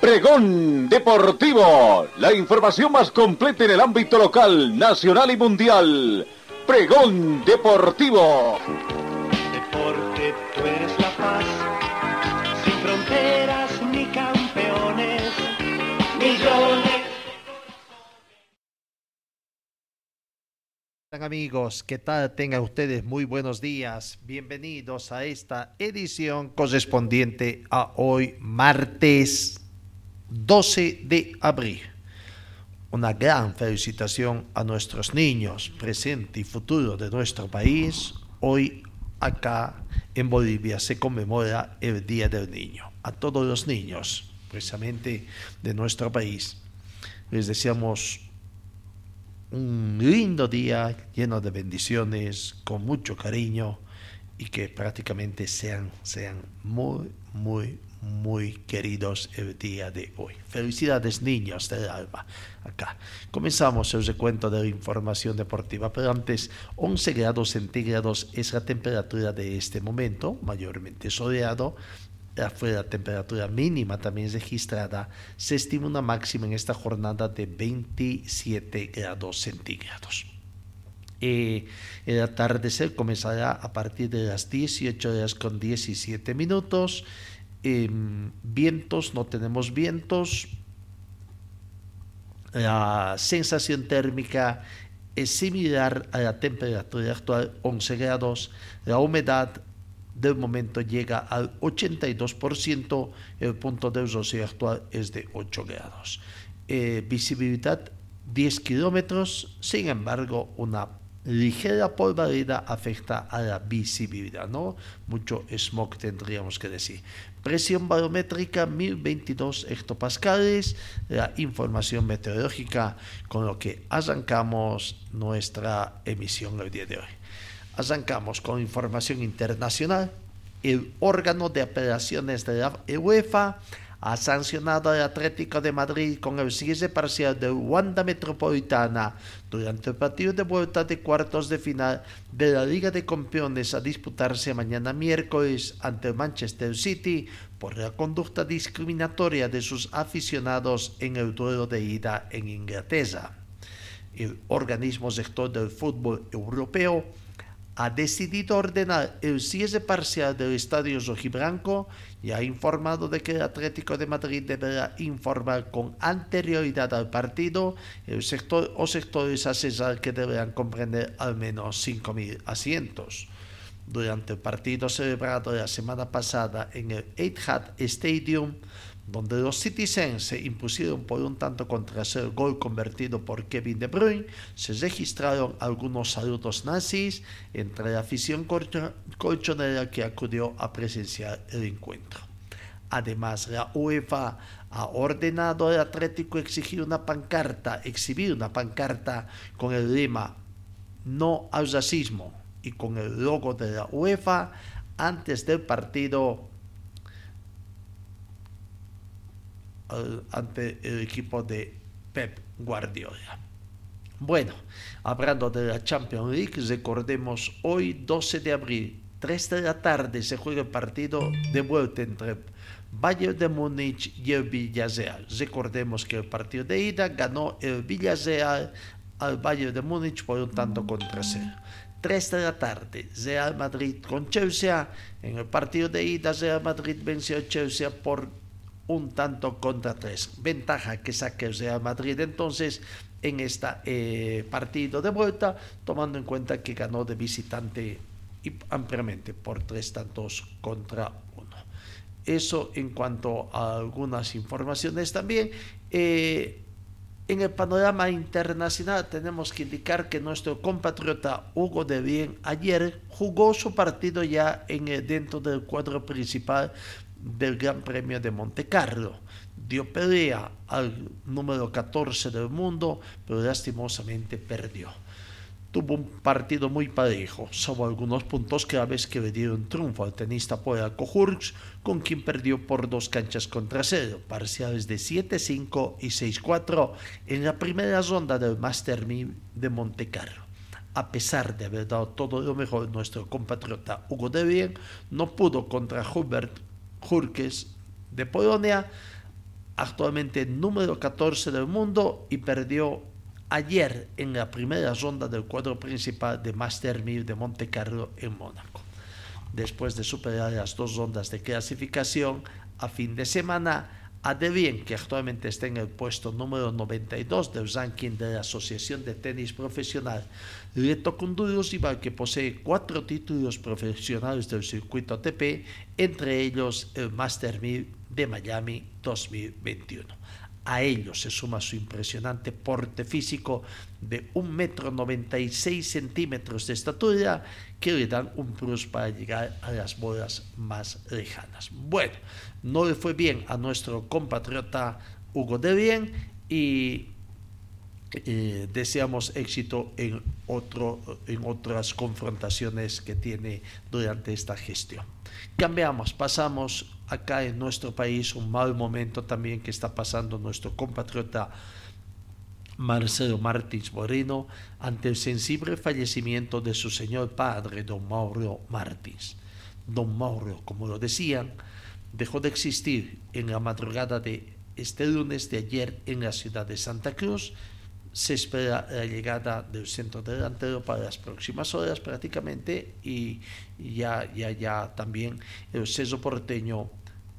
Pregón Deportivo, la información más completa en el ámbito local, nacional y mundial. Pregón Deportivo. Deporte, tú eres la paz, sin fronteras ni campeones, millones. Amigos, ¿qué tal? Tengan ustedes muy buenos días. Bienvenidos a esta edición correspondiente a hoy, martes 12 de abril. Una gran felicitación a nuestros niños, presente y futuro de nuestro país. Hoy acá en Bolivia se conmemora el Día del Niño. A todos los niños, precisamente de nuestro país, les deseamos un lindo día lleno de bendiciones, con mucho cariño y que prácticamente sean, sean muy, muy, muy queridos el día de hoy. Felicidades niños del alma. Acá comenzamos el recuento de la información deportiva, pero antes 11 grados centígrados es la temperatura de este momento, mayormente soleado. Fue la temperatura mínima también registrada. Se estima una máxima en esta jornada de 27 grados centígrados. Eh, el atardecer comenzará a partir de las 18 horas con 17 minutos Em, vientos, no tenemos vientos. La sensación térmica es similar a la temperatura actual, 11 grados. La humedad del momento llega al 82%, el punto de rocío actual es de 8 grados. Eh, visibilidad 10 kilómetros, sin embargo, una ligera polvareda afecta a la visibilidad, ¿no? Mucho smog tendríamos que decir. Presión barométrica 1022 hectopascales, la información meteorológica con lo que arrancamos nuestra emisión el día de hoy. Arrancamos con información internacional. El órgano de operaciones de la UEFA ha sancionado al Atlético de Madrid con el cierre parcial de Wanda Metropolitana durante el partido de vuelta de cuartos de final de la Liga de Campeones a disputarse mañana miércoles ante Manchester City por la conducta discriminatoria de sus aficionados en el duelo de ida en Inglaterra. El organismo sector del fútbol europeo ha decidido ordenar el cierre parcial del estadio rojiblanco y ha informado de que el Atlético de Madrid deberá informar con anterioridad al partido el sector o sectores a que deberán comprender al menos 5.000 asientos. Durante el partido celebrado la semana pasada en el Etihad Stadium, donde los Citizens se impusieron por un tanto contra el gol convertido por Kevin De Bruyne, se registraron algunos saludos nazis entre la afición colchonera que acudió a presenciar el encuentro. Además, la UEFA ha ordenado al Atlético exigir una pancarta, exhibir una pancarta con el lema No al racismo y con el logo de la UEFA antes del partido ante el equipo de Pep Guardiola. Bueno, hablando de la Champions League, recordemos hoy 12 de abril, 3 de la tarde se juega el partido de vuelta entre Bayern de Múnich y el Villarreal. Recordemos que el partido de ida ganó el Villarreal al Bayern de Múnich por un tanto contra cero. 3 de la tarde, Real Madrid con Chelsea. En el partido de ida, Real Madrid venció a Chelsea por un tanto contra tres. Ventaja que saque el Real Madrid entonces en este partido de vuelta, tomando en cuenta que ganó de visitante ampliamente por tres tantos contra uno. Eso en cuanto a algunas informaciones también. Eh, en el panorama internacional tenemos que indicar que nuestro compatriota Hugo de Bien ayer jugó su partido ya en, dentro del cuadro principal del Gran Premio de Monte Carlo, dio pelea al número 14 del mundo, pero lastimosamente perdió. Tuvo un partido muy parejo, salvo algunos puntos claves que le dieron triunfo al tenista polaco Hurks, con quien perdió por dos canchas contra cero, parciales de 7-5 y 6-4 en la primera ronda del Master 1000 de Montecarlo. A pesar de haber dado todo lo mejor, nuestro compatriota Hugo de Bien no pudo contra Hubert Hurkes de Polonia, actualmente número 14 del mundo, y perdió ayer en la primera ronda del cuadro principal de Master 1000 de Monte Carlo en Mónaco. Después de superar las dos rondas de clasificación, a fin de semana, a Devien, que actualmente está en el puesto número 92 del ranking de la Asociación de Tenis Profesional, le tocó un duro que posee cuatro títulos profesionales del circuito ATP, entre ellos el Master 1000 de Miami 2021. A ello se suma su impresionante porte físico de 1,96 metro 96 centímetros de estatura que le dan un plus para llegar a las bolas más lejanas. Bueno, no le fue bien a nuestro compatriota Hugo de Bien y eh, deseamos éxito en, otro, en otras confrontaciones que tiene durante esta gestión. Cambiamos, pasamos acá en nuestro país un mal momento también que está pasando nuestro compatriota Marcelo Martins Moreno ante el sensible fallecimiento de su señor padre, don Mauro Martins. Don Mauro, como lo decían, dejó de existir en la madrugada de este lunes de ayer en la ciudad de Santa Cruz. Se espera la llegada del centro delantero para las próximas horas prácticamente y ya, ya, ya también el ceso porteño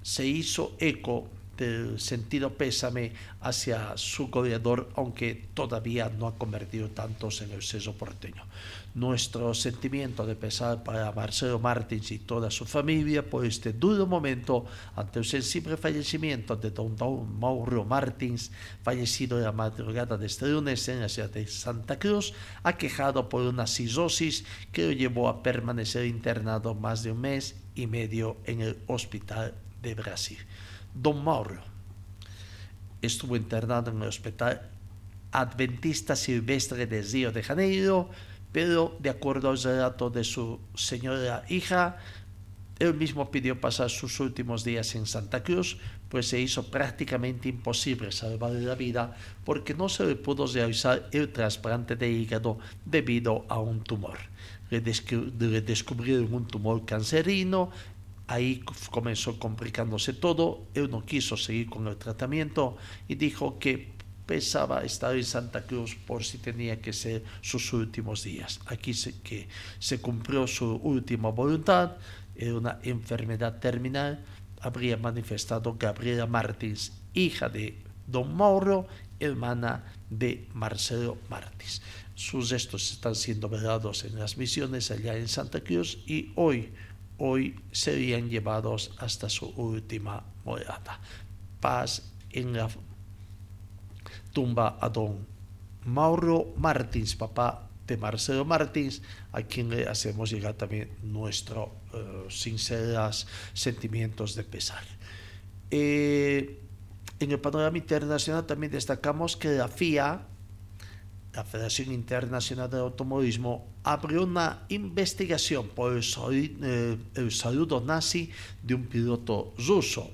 se hizo eco del sentido pésame hacia su goleador, aunque todavía no ha convertido tantos en el seso porteño. Nuestro sentimiento de pesar para Marcelo Martins y toda su familia por este duro momento ante el sensible fallecimiento de don, don Mauro Martins, fallecido en la madrugada de este lunes en la ciudad de Santa Cruz, aquejado por una cirrosis que lo llevó a permanecer internado más de un mes y medio en el hospital de Brasil. Don Mauro estuvo internado en el Hospital Adventista Silvestre de Río de Janeiro, pero de acuerdo al relato de su señora hija, él mismo pidió pasar sus últimos días en Santa Cruz, pues se hizo prácticamente imposible salvarle la vida porque no se le pudo realizar el trasplante de hígado debido a un tumor. Le, descubrieron un tumor cancerino Ahí comenzó complicándose todo, él no quiso seguir con el tratamiento y dijo que pensaba estar en Santa Cruz por si tenía que ser sus últimos días. Aquí se, que se cumplió su última voluntad, era una enfermedad terminal, habría manifestado Gabriela Martins, hija de don Mauro, hermana de Marcelo Martins. Sus restos están siendo velados en las misiones allá en Santa Cruz y hoy hoy serían llevados hasta su última morada. Paz en la tumba a don Mauro Martins, papá de Marcelo Martins, a quien le hacemos llegar también nuestros uh, sinceros sentimientos de pesar. Eh, en el panorama internacional también destacamos que la FIA la Federación Internacional de Automovilismo abrió una investigación por eh, el, saludo nazi de un piloto ruso.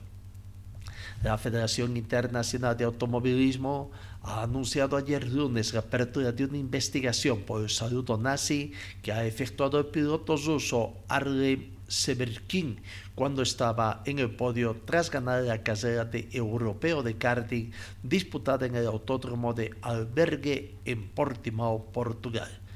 La Federación Internacional de Automovilismo ha anunciado ayer lunes la apertura de una investigación por el saludo nazi que ha efectuado el piloto ruso Arlem Severkin cuando estaba en el podio tras ganar la carrera de europeo de karting disputada en el autódromo de Albergue en Portimao, Portugal.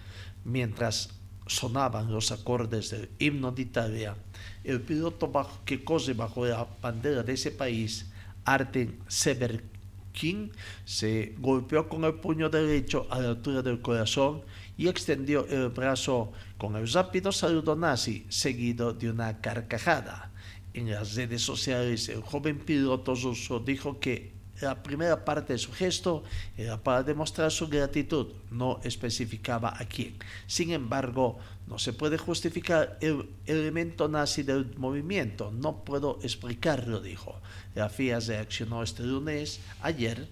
Mientras sonaban los acordes del himno de Italia, el piloto que corre bajo la bandera de ese país, Arten Severkin, se golpeó con el puño derecho a la altura del corazón y extendió el brazo con el rápido saludo nazi seguido de una carcajada. En las redes sociales el joven piloto ruso dijo que la primera parte de su gesto era para demostrar su gratitud, no especificaba a quién. Sin embargo, no se puede justificar el elemento nazi del movimiento, no puedo explicarlo, dijo. La FIA reaccionó este lunes, ayer,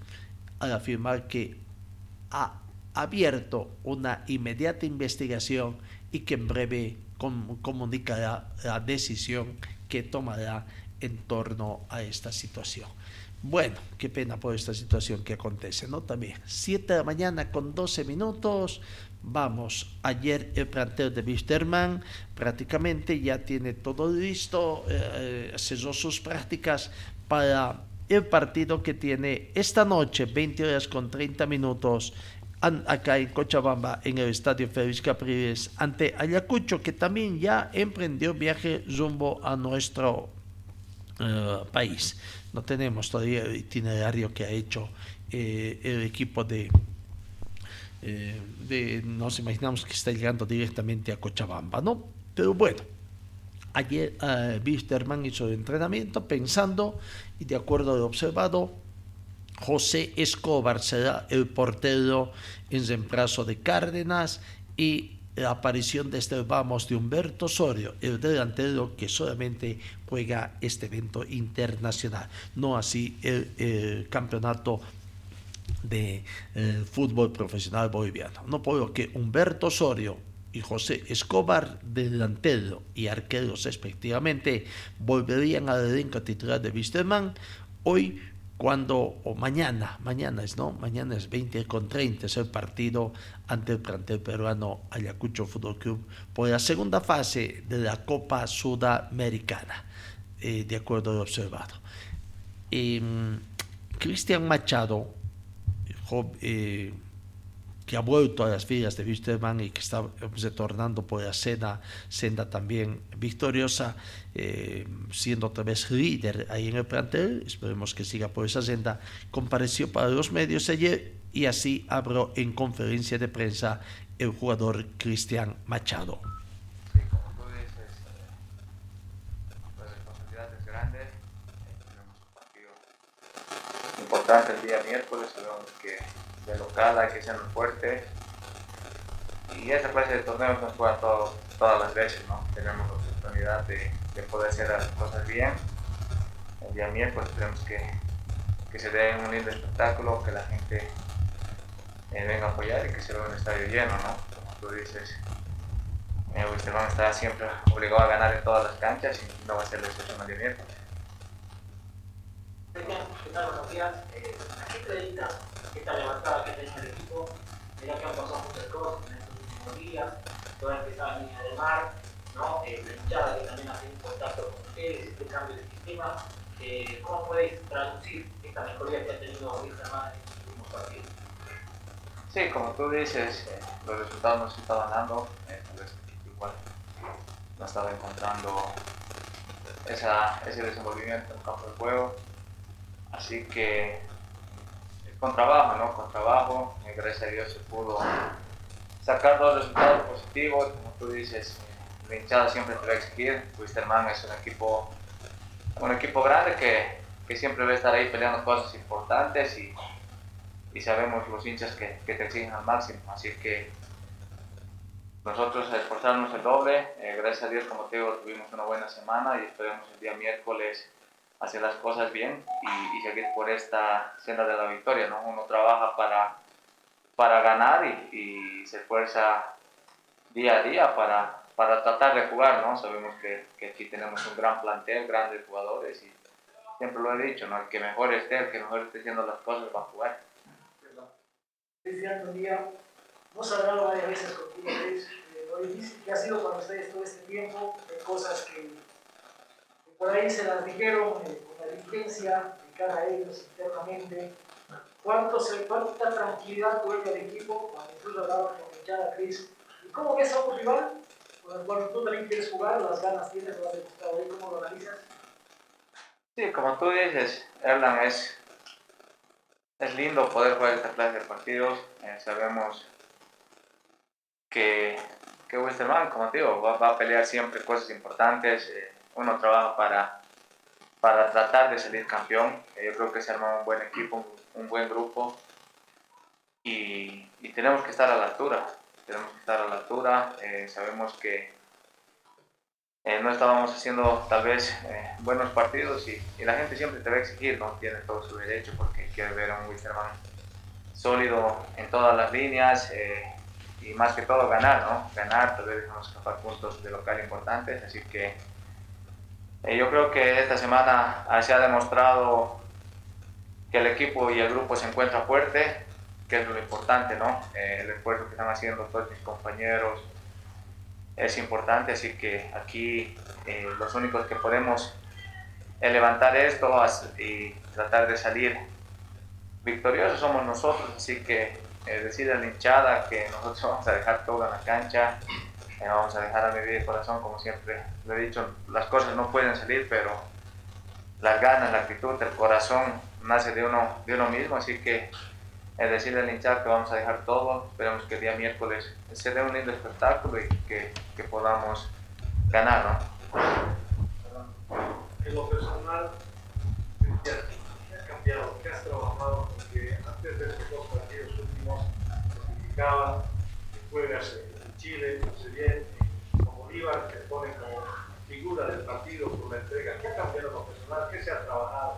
al afirmar que ha abierto una inmediata investigación y que en breve comunicará la decisión que tomará en torno a esta situación. Bueno, qué pena por esta situación que acontece, ¿no? También, 7 de la mañana con 12 minutos. Vamos, ayer el plantel de Wisterman prácticamente ya tiene todo listo, eh, cesó sus prácticas para el partido que tiene esta noche, 20 horas con 30 minutos, acá en Cochabamba, en el estadio Félix Capriles, ante Ayacucho, que también ya emprendió viaje rumbo a nuestro eh, país. No tenemos todavía el itinerario que ha hecho eh, el equipo de, eh, de, nos imaginamos que está llegando directamente a Cochabamba, ¿no? Pero bueno, ayer Wisterman hizo el entrenamiento pensando y de acuerdo a lo observado, José Escobar será el portero en reemplazo de Cárdenas y la aparición de este vamos de Humberto Osorio, el delantero que solamente juega este evento internacional, no así el, campeonato de eh, fútbol profesional boliviano. No puedo que Humberto Osorio y José Escobar, delantero y arqueros respectivamente, volverían al elenco titular de Wisterman. Hoy cuando, o mañana, mañana es, ¿no? Mañana es 20 con 30, es el partido ante el plantel peruano Ayacucho Fútbol Club por la segunda fase de la Copa Sudamericana, eh, de acuerdo al observado. Em, Cristian Machado, eh, que ha vuelto a las filas de Wisterman y que está retornando por la senda, senda también victoriosa, eh, siendo otra vez líder ahí en el plantel, esperemos que siga por esa senda, compareció para los medios ayer y así abrió en conferencia de prensa el jugador Cristian Machado. Sí, como tú dices, la responsabilidad es grande, tenemos un partido importante el día miércoles, sabemos que de local, hay que ser muy fuerte. Y esa clase de torneos nos juega todo, todas las veces, ¿no? Tenemos la oportunidad de, de, poder hacer las cosas bien. El día miércoles tenemos que, que se dé un lindo espectáculo, que la gente eh, venga a apoyar y que se vea un estadio lleno, ¿no? Como tú dices, eh, Wisterman está siempre obligado a ganar en todas las canchas y no va a ser la excepción el día miércoles. ¿Qué tal? Buenos días. Eh, ¿A qué te dedicas? esta levantada que tenía el equipo, ya que han pasado muchas cosas en estos últimos días, toda empezar la línea de mar, ¿no? Eh, la hinchada que también ha tenido contacto con ustedes, este cambio de sistema, eh, ¿cómo podéis traducir esta mejoría que ha tenido Wilstermann en estos últimos partidos? Sí, como tú dices, eh, los resultados nos estaban dando, eh, igual no estaba encontrando esa, ese desenvolvimiento en el campo de juego, así que con trabajo, ¿no? Con trabajo, y gracias a Dios se pudo sacar dos resultados positivos, como tú dices, la hinchada siempre te va a exigir, Wisterman es un equipo, un equipo grande que, que, siempre va a estar ahí peleando cosas importantes y, y sabemos los hinchas que, que, te exigen al máximo, así que nosotros esforzarnos el doble, eh, gracias a Dios como te digo tuvimos una buena semana y esperemos el día miércoles hacer las cosas bien y, y, seguir por esta senda de la victoria, ¿no? Uno trabaja para, para ganar y, y, se esfuerza día a día para, para tratar de jugar, ¿no? Sabemos que, que, aquí tenemos un gran plantel, grandes jugadores y siempre lo he dicho, ¿no? El que mejor esté, el que mejor esté haciendo las cosas va a jugar. Un día, hemos hablado varias veces contigo, Luis, eh, lo difícil que ha sido para ustedes todo este tiempo, de cosas que por ahí se las dijeron eh, con la diligencia de cada ellos internamente. ¿Cuánto se, ¿Cuánta tranquilidad tuvo el equipo cuando tú hablabas con Hinchada Cris? ¿Y cómo ves a un rival el cual tú también quieres jugar, las ganas tienes, lo has demostrado hoy, cómo lo analizas? Sí, como tú dices, Erlan, es, es lindo poder jugar esta clase de partidos. Eh, sabemos que, que Westerman, como te digo, va, va, a pelear siempre cosas importantes. Eh, uno trabaja para, para tratar de salir campeón. Eh, yo creo que se arma un buen equipo, un, buen grupo y, y, tenemos que estar a la altura. Tenemos que estar a la altura. Eh, sabemos que eh, no estábamos haciendo tal vez buenos partidos y, la gente siempre te va a exigir, ¿no? Tiene todo su derecho porque quiere ver a un Wisterman sólido en todas las líneas y más que todo ganar, ¿no? Ganar, tal vez dejamos escapar puntos de local importantes, así que yo creo que esta semana se ha demostrado que el equipo y el grupo se encuentra fuerte, que es lo importante, ¿no? Eh, el esfuerzo que están haciendo todos mis compañeros es importante, así que aquí eh, los únicos que podemos levantar esto y tratar de salir victoriosos somos nosotros, así que decir a la hinchada que nosotros vamos a dejar todo en la cancha, vamos a dejar a mi vida y corazón, como siempre lo he dicho, las cosas no pueden salir, pero las ganas, la actitud, el corazón nace de uno, de uno mismo, así que es decirle al hinchar que vamos a dejar todo, esperemos que el día miércoles se dé un lindo espectáculo y que, que podamos ganar, ¿no? En lo personal, ¿qué has cambiado? ¿Qué has trabajado? Porque antes de estos dos partidos últimos, se que juegas Chile, bien, como Bolívar, que pone como figura del partido por la entrega. ¿Qué ha cambiado lo personal? ¿Qué se ha trabajado?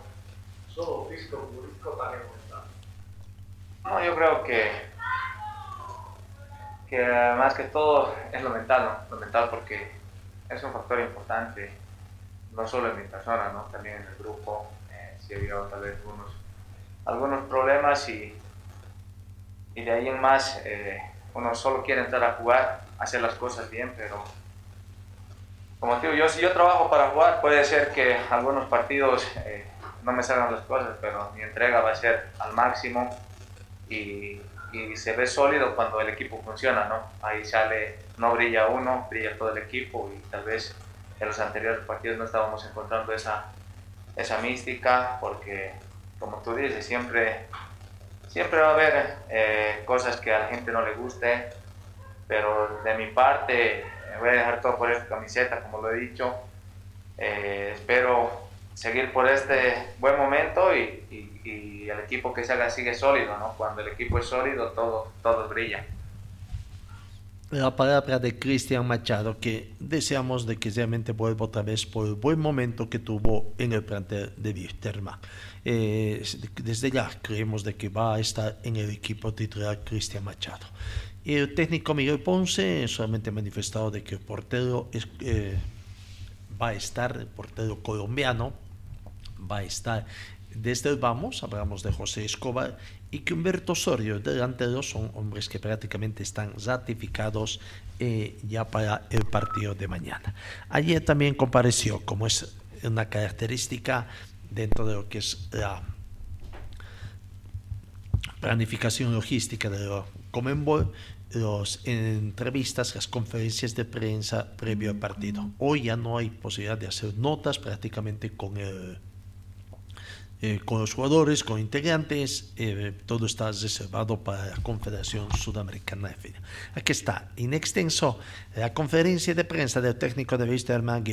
¿Solo físico, futbolístico, también mental? No, yo creo que, que más que todo es lo mental, ¿no? Lo mental porque es un factor importante, no solo en mi persona, ¿no? también en el grupo. Eh, sí he habido tal vez algunos, algunos problemas y, y de ahí en más eh, uno solo quiere entrar a jugar, hacer las cosas bien, pero como digo, yo si yo trabajo para jugar, puede ser que algunos partidos eh, no me salgan las cosas, pero mi entrega va a ser al máximo y, y, se ve sólido cuando el equipo funciona, ¿no? Ahí sale, no brilla uno, brilla todo el equipo y tal vez en los anteriores partidos no estábamos encontrando esa, esa mística porque, como tú dices, siempre Siempre va a haber eh, cosas que a la gente no le guste, pero de mi parte voy a dejar todo por esta camiseta, como lo he dicho. Eh, espero seguir por este buen momento y, y, el equipo que se haga sigue sólido, ¿no? Cuando el equipo es sólido, todo, todo brilla. La palabra de Cristian Machado, que deseamos de que realmente vuelva otra vez por el buen momento que tuvo en el plantel de Wisterman. Eh, desde ya creemos de que va a estar en el equipo titular Cristian Machado. El técnico Miguel Ponce solamente ha manifestado de que el portero eh, va a estar, el portero colombiano va a estar desde el vamos, hablamos de José Escobar y que Humberto Osorio, delantero, son hombres que prácticamente están ratificados eh, ya para el partido de mañana. Ayer también compareció, como es una característica dentro de lo que es la planificación logística de lo Comenbol, las entrevistas, las conferencias de prensa previo al partido. Hoy ya no hay posibilidad de hacer notas prácticamente con el eh, con los jugadores, con integrantes, eh, todo está reservado para la Confederación Sudamericana de Fútbol. Aquí está, en extenso, la conferencia de prensa del técnico de Wisterman,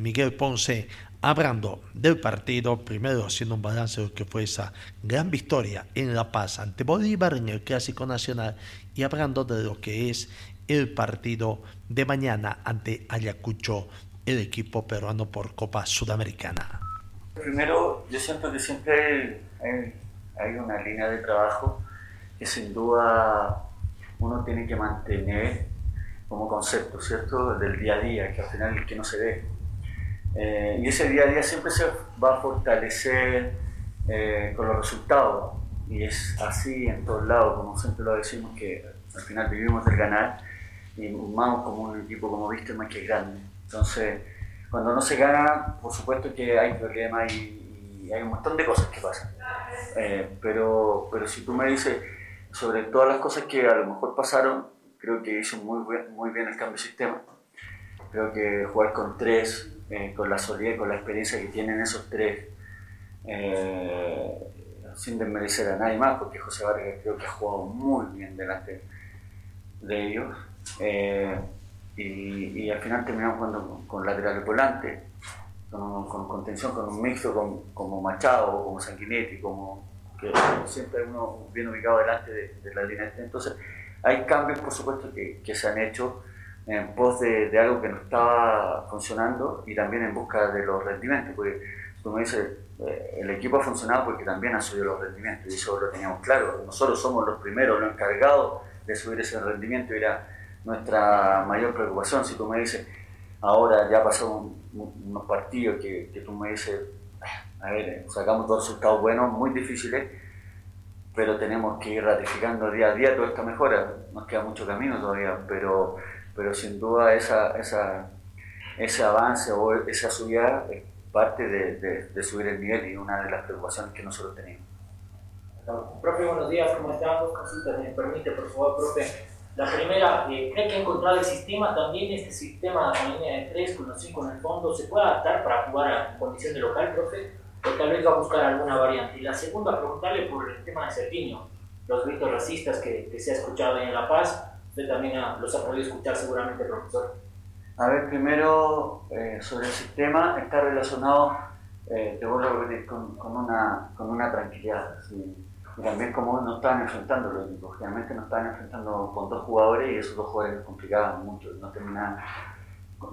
Miguel Ponce, hablando del partido, primero haciendo un balance de lo que fue esa gran victoria en La Paz ante Bolívar en el Clásico Nacional y hablando de lo que es el partido de mañana ante Ayacucho, el equipo peruano por Copa Sudamericana. Primero, yo siento que siempre hay, una línea de trabajo que sin duda uno tiene que mantener como concepto, ¿cierto? Del día a día, que al final que no se ve. Eh, y ese día a día siempre se va a fortalecer eh, con los resultados. Y es así en todos lados, como siempre lo decimos, que al final vivimos del ganar y más como un equipo como viste más que grande. Entonces, cuando no se gana, por supuesto que hay problemas y, hay un montón de cosas que pasan. Eh, pero, pero si tú me dices sobre todas las cosas que a lo mejor pasaron, creo que hizo muy, bien, muy bien el cambio de sistema. Creo que jugar con tres, eh, con la solidez, con la experiencia que tienen esos tres, eh, sin desmerecer a nadie más, porque José Vargas creo que ha jugado muy bien delante de ellos y, al final terminamos jugando con, laterales volantes. con, con contención, con un mixto como Machado, como Sanguinetti, como que siempre uno bien ubicado delante de, la línea. Entonces, hay cambios, por supuesto, que, que se han hecho en pos de, de, algo que no estaba funcionando y también en busca de los rendimientos, porque como dice, eh, el equipo ha funcionado porque también ha subido los rendimientos y eso lo teníamos claro. Nosotros somos los primeros, los encargados de subir ese rendimiento y era nuestra mayor preocupación. Si tú me dices, ahora ya pasó unos partidos que, que, tú me dices, a ver, sacamos dos resultados buenos, muy difíciles, pero tenemos que ir ratificando día a día toda esta mejora. Nos queda mucho camino todavía, pero, pero sin duda esa, esa, ese avance o esa subida es parte de, subir el nivel y una de las preocupaciones que nosotros tenemos. Profe, buenos días, ¿cómo están? Dos consultas, me permite, por favor, profe. La primera, eh, ¿cree que ha encontrado el sistema también, este sistema con línea de 3, con los 5 en el fondo, se puede adaptar para jugar en condición de local, profe? O tal vez va a buscar alguna variante. Y la segunda, preguntarle por el tema de Serginho, los gritos racistas que, que se ha escuchado en La Paz. Usted también los ha podido escuchar seguramente, profesor. A ver, primero, eh, sobre el sistema, está relacionado, eh, te vuelvo a repetir, con, con, una, con una tranquilidad. ¿sí? Y también como no estaban enfrentando los equipos, generalmente no estaban enfrentando con dos jugadores y esos dos jugadores complicaban mucho, no terminaban.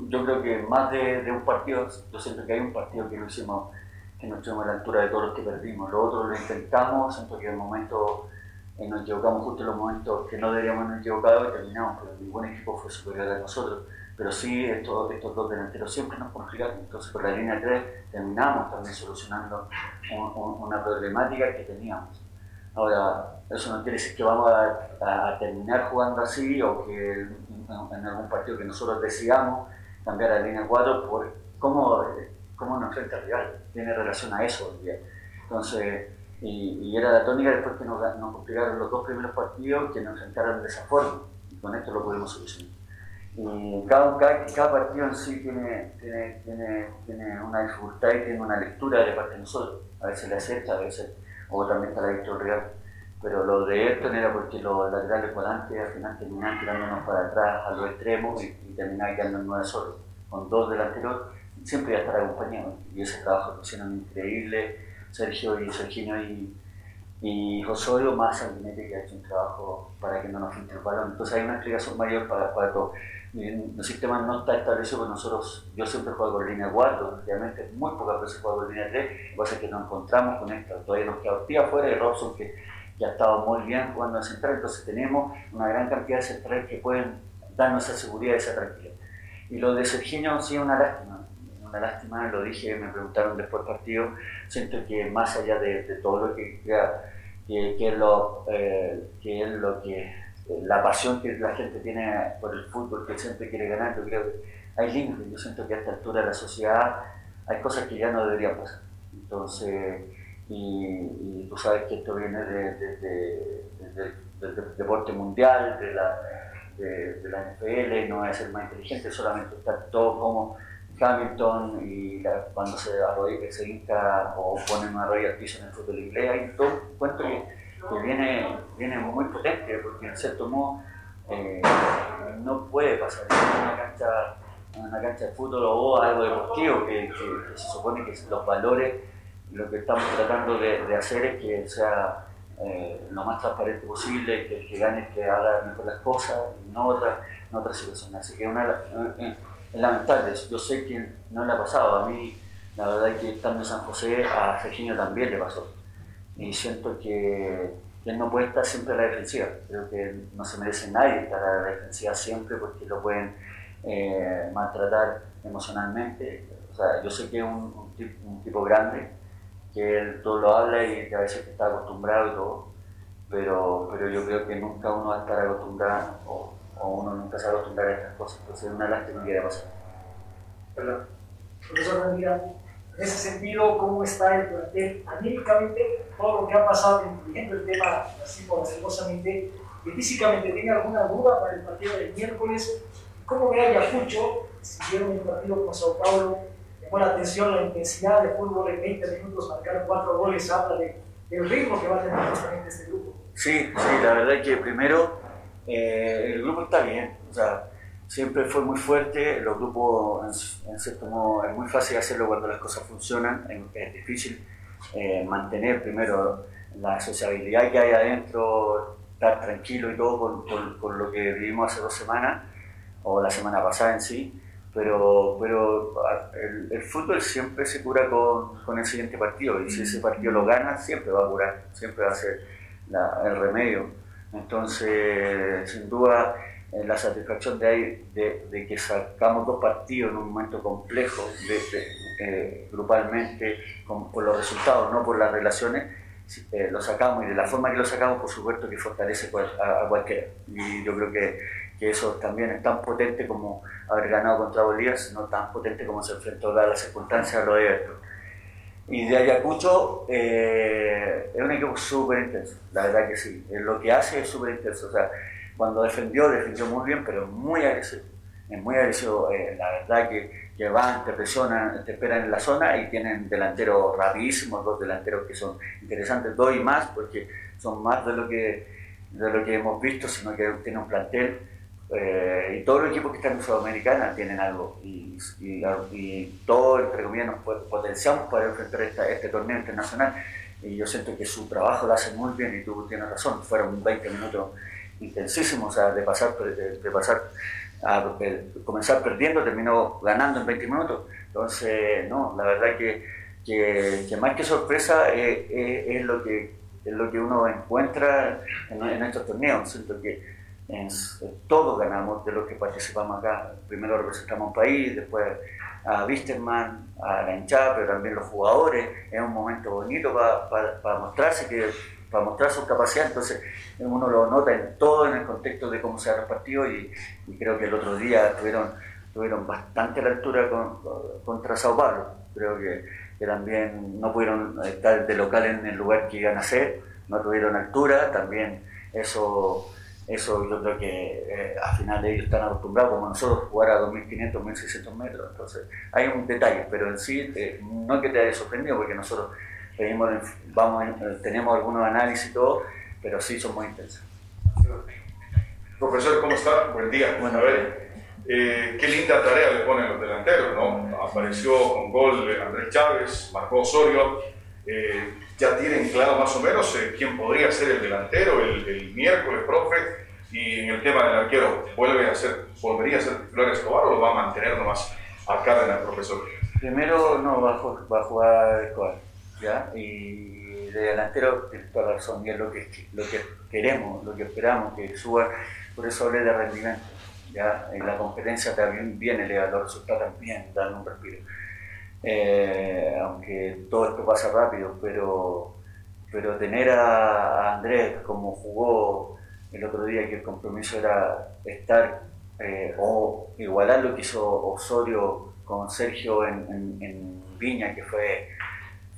Yo creo que más de, de, un partido, yo siento que hay un partido que no hicimos, que no estuvimos a la altura de todos los que perdimos. Lo otro lo intentamos, siento que en el momento eh, nos equivocamos justo en los momentos que no deberíamos haber equivocado y terminamos, pero ningún equipo fue superior a nosotros. Pero sí, estos, estos dos delanteros siempre nos complicaron. Entonces, por la línea 3 terminamos también solucionando una problemática que teníamos. Ahora, eso no quiere decir que vamos a, terminar jugando así o que en, algún partido que nosotros decidamos cambiar a línea 4 por cómo, cómo nos enfrenta el rival. Tiene relación a eso hoy. Entonces, y, era la tónica después que nos, complicaron los dos primeros partidos que nos enfrentaron de esa forma. Y con esto lo pudimos solucionar. Y cada, cada, partido en sí tiene, tiene, tiene, tiene, una dificultad y tiene una lectura de parte de nosotros. A veces le acepta, a veces o también la Víctor Real. Pero lo de Ayrton era porque los laterales volantes al final terminaban tirándonos para atrás a los extremos y, y terminaban quedando en nueve solos. Con dos delanteros siempre iba a estar acompañado. Y ese trabajo lo hicieron increíble. Sergio y Sergino y, y más Sanguinetti que ha hecho un trabajo para que no nos filtre. Entonces hay una explicación mayor para, para. El sistema no está establecido con nosotros, yo siempre juego con línea 4, obviamente muy pocas veces juego con línea 3, lo que pasa es que nos encontramos con esto, todavía nos queda Ortiz afuera y Robson que, ya ha estado muy bien jugando en central, entonces tenemos una gran cantidad de centrales que pueden darnos esa seguridad y esa tranquilidad. Y lo de Serginho sí es una lástima, una lástima, lo dije, me preguntaron después del partido, siento que más allá de, todo lo que, que, que, lo, eh, que es lo que la pasión que la gente tiene por el fútbol, que siempre quiere ganar, yo creo que hay límites. Yo siento que a esta altura de la sociedad hay cosas que ya no deberían pasar. Entonces, y, tú sabes que esto viene de, del deporte mundial, de la, de, la NFL, no es el más inteligente, solamente está todo como Hamilton y cuando se arrolla, se hinca o pone una rodilla al piso en el fútbol inglés, hay todo cuento que que viene, viene muy potente, porque en cierto modo eh, no puede pasar en una cancha, en una cancha de fútbol o algo deportivo, que, que, se supone que los valores, lo que estamos tratando de, hacer es que sea eh, lo más transparente posible, que el que gane que haga mejor las cosas, no otras no otra situaciones. Así que una, eh, es lamentable, yo sé que no le ha pasado, a mí la verdad es que estando en San José, a Serginho también le pasó y siento que, él no puede estar siempre a la defensiva. Creo que no se merece nadie estar a la defensiva siempre porque lo pueden eh, maltratar emocionalmente. O sea, yo sé que es un, un, tipo, grande, que él todo lo habla y que a veces está acostumbrado y todo, pero, pero yo creo que nunca uno va a estar acostumbrado o, uno nunca se va a acostumbrar a estas cosas. Entonces es una lástima que haya pasado. Perdón. Profesor en ese sentido, cómo está el plantel anímicamente, todo lo que ha pasado, incluyendo el tema así por celosamente, y físicamente, ¿tiene alguna duda para el partido del miércoles? ¿Cómo ve Ayacucho? Si vieron el partido con Sao Paulo, llamó la atención la intensidad de fútbol en 20 minutos, marcar cuatro goles, habla de, del ritmo que va a tener justamente este grupo. Sí, sí, la verdad es que primero eh, el grupo está bien, o sea, siempre fue muy fuerte, los grupos en, cierto modo es muy fácil hacerlo cuando las cosas funcionan, es, difícil eh, mantener primero la sociabilidad que hay adentro, estar tranquilo y todo con, lo que vivimos hace dos semanas o la semana pasada en sí, pero, pero el, fútbol siempre se cura con, con, el siguiente partido y si ese partido lo gana siempre va a curar, siempre va a ser el remedio. Entonces, sin duda, eh, la satisfacción de, de, de, que sacamos dos partidos en un momento complejo, de, eh, grupalmente, por los resultados, no por las relaciones, eh, lo sacamos y de la forma que lo sacamos, por supuesto que fortalece a, cualquiera. Y yo creo que, que, eso también es tan potente como haber ganado contra Bolivia, sino tan potente como se enfrentó a las circunstancias a lo de Y de Ayacucho es un equipo súper intenso, la verdad que sí. Lo que hace es súper intenso. O sea, cuando defendió, defendió muy bien, pero muy agresivo. Es muy agresivo, eh, la verdad que, que, van, te presionan, te esperan en la zona y tienen delanteros rapidísimos, dos delanteros que son interesantes, dos y más, porque son más de lo que, de lo que hemos visto, sino que tienen un plantel. Eh, y todos los equipos que están en Sudamericana tienen algo y, y, todo, entre comillas, nos potenciamos para enfrentar este torneo internacional y yo siento que su trabajo lo hace muy bien y tú tienes razón, fueron 20 minutos intensísimo, o sea, de pasar, de, pasar a comenzar perdiendo, terminó ganando en 20 minutos. Entonces, no, la verdad que, que, más que sorpresa eh, eh, es, lo que, es lo que uno encuentra en, estos torneos. Siento que todos ganamos de los que participamos acá. Primero representamos un país, después a Wisterman, a la hinchada, pero también los jugadores. Es un momento bonito para, para mostrarse que para mostrar su capacidad, entonces uno lo nota en todo en el contexto de cómo se ha repartido y, creo que el otro día tuvieron, tuvieron bastante la altura contra Sao Paulo, creo que, también no pudieron estar de local en el lugar que iban a ser, no tuvieron altura, también eso, eso yo creo que eh, al final ellos están acostumbrados como nosotros jugar a 2.500, 1.600 metros, entonces hay un detalle, pero en sí eh, no que te haya sorprendido porque nosotros vamos, tenemos algunos análisis y todo, pero sí son muy intensos. Profesor, ¿cómo está? Buen día. Bueno, a ver, eh, qué linda tarea le ponen los delanteros, ¿no? Apareció con gol Andrés Chávez, marcó Osorio. Eh, ya tienen claro más o menos eh, quién podría ser el delantero el, miércoles, profe. Y en el tema del arquero, ¿vuelve a ser, ¿volvería a ser Flores Escobar o lo va a mantener nomás a Cárdenas, profesor? Primero, no, va a, va a jugar Escobar y de delantero toda razón, y es lo que, lo que queremos, lo que esperamos, que suba, por eso hablé de rendimiento, ¿ya? En la competencia también viene los resultados también dan un respiro. Eh, aunque todo esto pasa rápido, pero, pero tener a, Andrés como jugó el otro día, que el compromiso era estar eh, o igualar lo que hizo Osorio con Sergio en, en Viña, que fue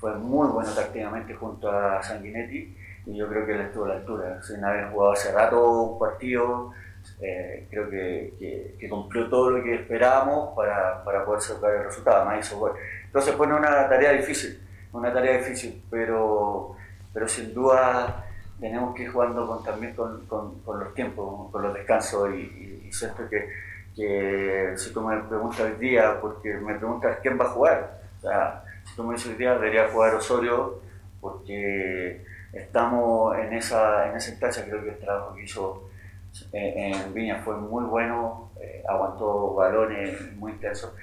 fue muy bueno tácticamente junto a Sanguinetti y yo creo que él estuvo a la altura. Sin haber jugado hace rato un partido, eh, creo que, cumplió todo lo que esperábamos para, poder sacar el resultado, además hizo gol. Entonces fue una tarea difícil, una tarea difícil, pero, pero sin duda tenemos que ir jugando con, también con, los tiempos, con los descansos y, siento que, que si tú me preguntas el día, porque me preguntas quién va a jugar, como día, debería jugar Osorio porque estamos en esa, en esa instancia, creo que el trabajo que hizo eh, en Viña fue muy bueno, eh, aguantó balones muy intensos,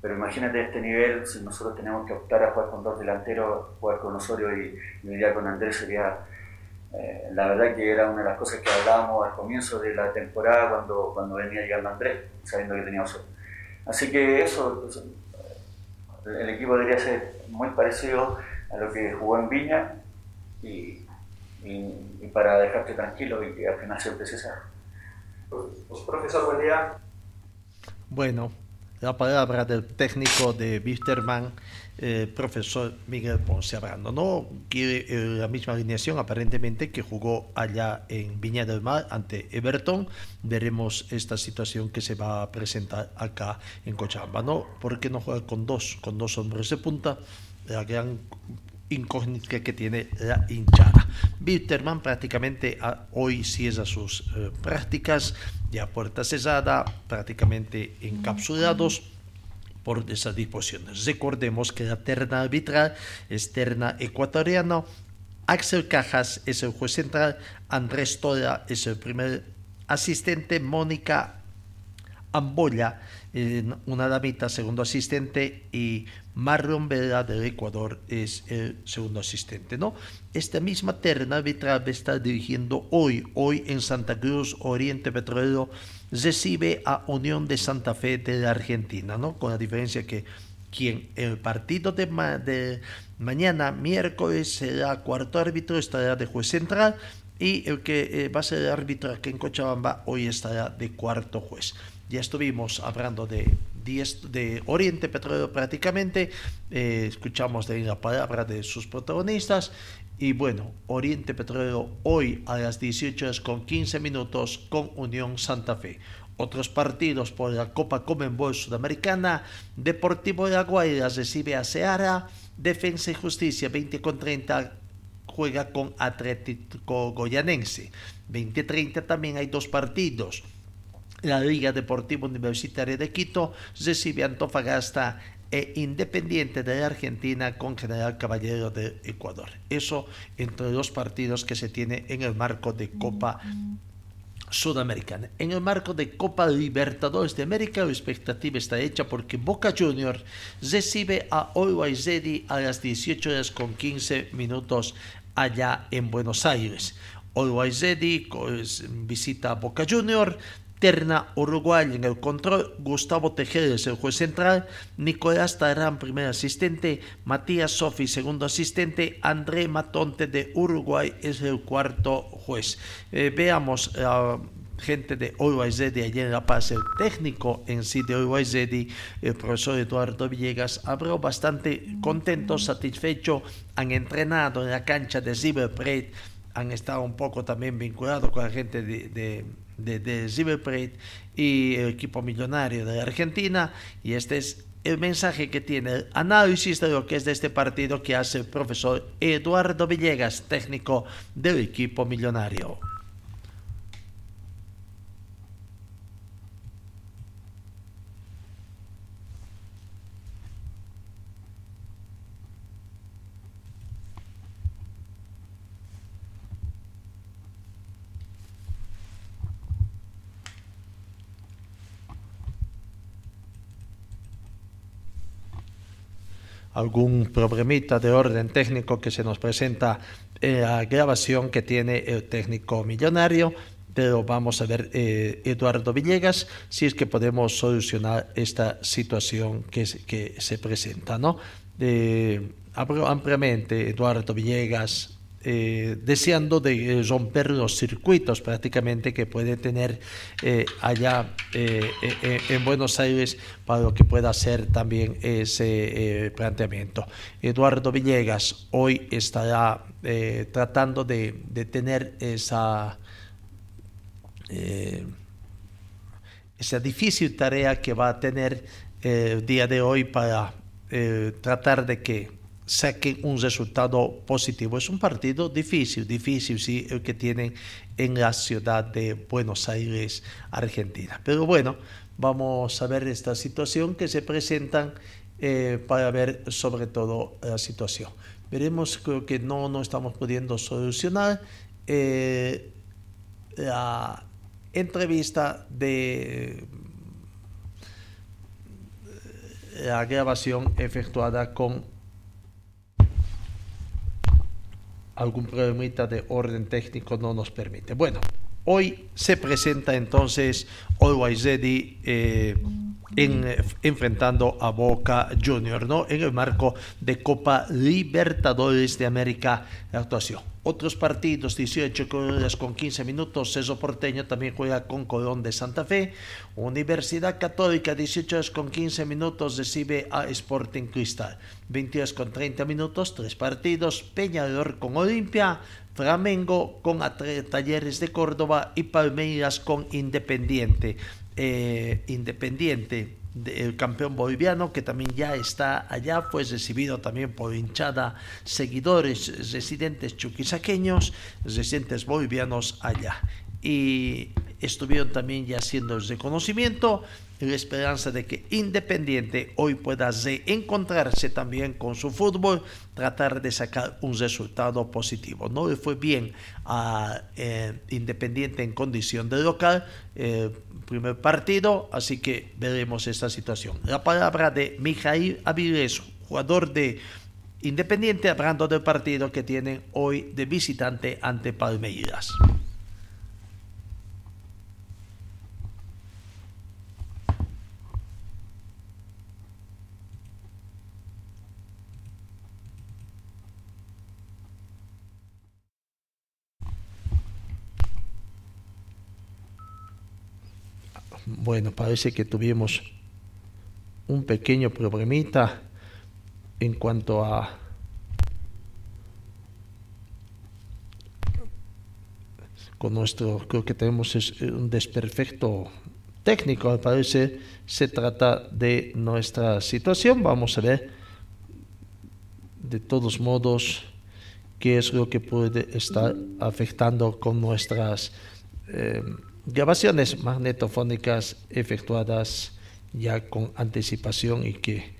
pero imagínate este nivel, si nosotros tenemos que optar a jugar con dos delanteros, jugar con Osorio y, y con Andrés sería, eh, la verdad que era una de las cosas que hablábamos al comienzo de la temporada cuando, cuando venía llegando Andrés, sabiendo que tenía Osorio. Así que eso, el equipo debería ser muy parecido a lo que jugó en Viña y, para dejarte tranquilo y que al final siempre se sabe. Pues, profesor, buen día. Bueno, la palabra del técnico de Wisterman, eh, profesor Miguel Ponce Abrando. No quiere eh, la misma alineación aparentemente que jugó allá en Viña del Mar ante Everton. Veremos esta situación que se va a presentar acá en Cochabamba. ¿no? ¿Por qué no juega con dos, con dos hombres de punta? La gran incógnita que tiene la hinchada. Bitterman prácticamente ah, hoy cierra sus eh, prácticas ya puerta cesada, prácticamente encapsulados por esas disposiciones. Recordemos que la terna arbitral es terna ecuatoriano, Axel Cajas es el juez central, Andrés Tola es el primer asistente, Mónica Amboya una damita segundo asistente y Marion Vela del Ecuador es el segundo asistente. ¿no? Esta misma terna arbitral está dirigiendo hoy, hoy en Santa Cruz, Oriente Petrolero, recibe a Unión de Santa Fe de la Argentina, ¿no? con la diferencia que quien el partido de, de mañana, miércoles, será cuarto árbitro, estará de juez central y el que eh, va a ser el árbitro aquí en Cochabamba hoy estará de cuarto juez. Ya estuvimos hablando de, de Oriente Petróleo prácticamente, eh, escuchamos de la palabra de sus protagonistas y bueno, Oriente Petróleo hoy a las 18 horas con 15 minutos con Unión Santa Fe. Otros partidos por la Copa Comenbol Sudamericana, Deportivo de la recibe a Seara, Defensa y Justicia 20 con 30 juega con Atlético Goyanense. 20-30 también hay dos partidos. La Liga Deportiva Universitaria de Quito recibe Antofagasta e Independiente de Argentina con General Caballero de Ecuador. Eso entre los partidos que se tiene en el marco de Copa Sudamericana. En el marco de Copa Libertadores de América, la expectativa está hecha porque Boca Juniors recibe a Always a las 18 horas con 15 minutos allá en Buenos Aires. Always Ready visita a Boca Juniors Terna Uruguay en el control, Gustavo Tejeda es el juez central, Nicolás Tarán primer asistente, Matías Sofi segundo asistente, André Matonte de Uruguay es el cuarto juez. Eh, veamos a gente de Zedi ayer en La Paz, el técnico en sí de Zedi, el profesor Eduardo Villegas, habló bastante contento, satisfecho, han entrenado en la cancha de River han estado un poco también vinculados con la gente de de, de River y el equipo millonario de Argentina. Y este es el mensaje que tiene el análisis de lo que es de este partido que hace el profesor Eduardo Villegas, técnico del equipo millonario. Algún problemita de orden técnico que se nos presenta en la grabación que tiene el técnico millonario, pero vamos a ver, eh, Eduardo Villegas, si es que podemos solucionar esta situación que, que se presenta. ¿no? ampliamente Eduardo Villegas eh, deseando de eh, romper los circuitos prácticamente que puede tener eh, allá en Buenos Aires para lo que pueda ser también ese planteamiento. Eduardo Villegas hoy estará tratando de, tener esa, esa difícil tarea que va a tener el día de hoy para tratar de que saquen un resultado positivo. Es un partido difícil, difícil, sí, el que tienen en la ciudad de Buenos Aires, Argentina. Pero bueno, vamos a ver esta situación que se presentan eh, para ver sobre todo la situación. Veremos, creo que no, no estamos pudiendo solucionar eh, la entrevista de la grabación efectuada con algún problemita de orden técnico no nos permite. Bueno, hoy se presenta entonces Always Ready eh, en, enfrentando a Boca Junior, ¿no? En el marco de Copa Libertadores de América actuación. Otros partidos, 18 horas con 15 minutos, Ceso Porteño también juega con Colón de Santa Fe. Universidad Católica, 18 horas con 15 minutos, recibe a Sporting Cristal. 20 horas con 30 minutos, tres partidos, Peñador con Olimpia, Flamengo con Talleres de Córdoba y Palmeiras con Independiente. Eh, Independiente el campeón boliviano que también ya está allá, fue recibido también por hinchada, seguidores residentes chuquisaqueños, residentes bolivianos allá. Y estuvieron también ya haciendo el reconocimiento la esperanza de que Independiente hoy pueda reencontrarse también con su fútbol, tratar de sacar un resultado positivo. No le fue bien a eh, Independiente en condición de local, eh, primer partido, así que veremos esta situación. La palabra de Mijail Avilés, jugador de Independiente, hablando del partido que tienen hoy de visitante ante Palmeiras. Bueno, parece que tuvimos un pequeño problemita en cuanto a con nuestro, creo que tenemos un desperfecto técnico, al parecer se trata de nuestra situación, vamos a ver de todos modos qué es lo que puede estar afectando con nuestras eh, grabaciones magnetofónicas efectuadas ya con anticipación y que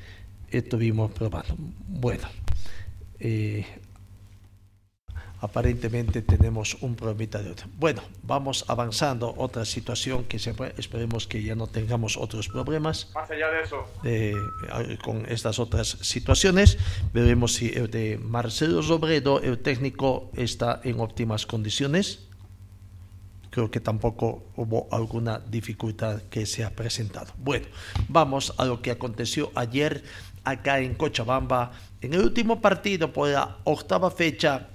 estuvimos probando. Bueno, eh, aparentemente tenemos un problemita de otro. Bueno, vamos avanzando. Otra situación que se esperemos que ya no tengamos otros problemas. Más allá de eso. Eh, con estas otras situaciones, veremos si el de Marcelo Robredo, el técnico, está en óptimas condiciones creo que tampoco hubo alguna dificultad que se ha presentado. Bueno, vamos a lo que aconteció ayer acá en Cochabamba, en el último partido por la octava fecha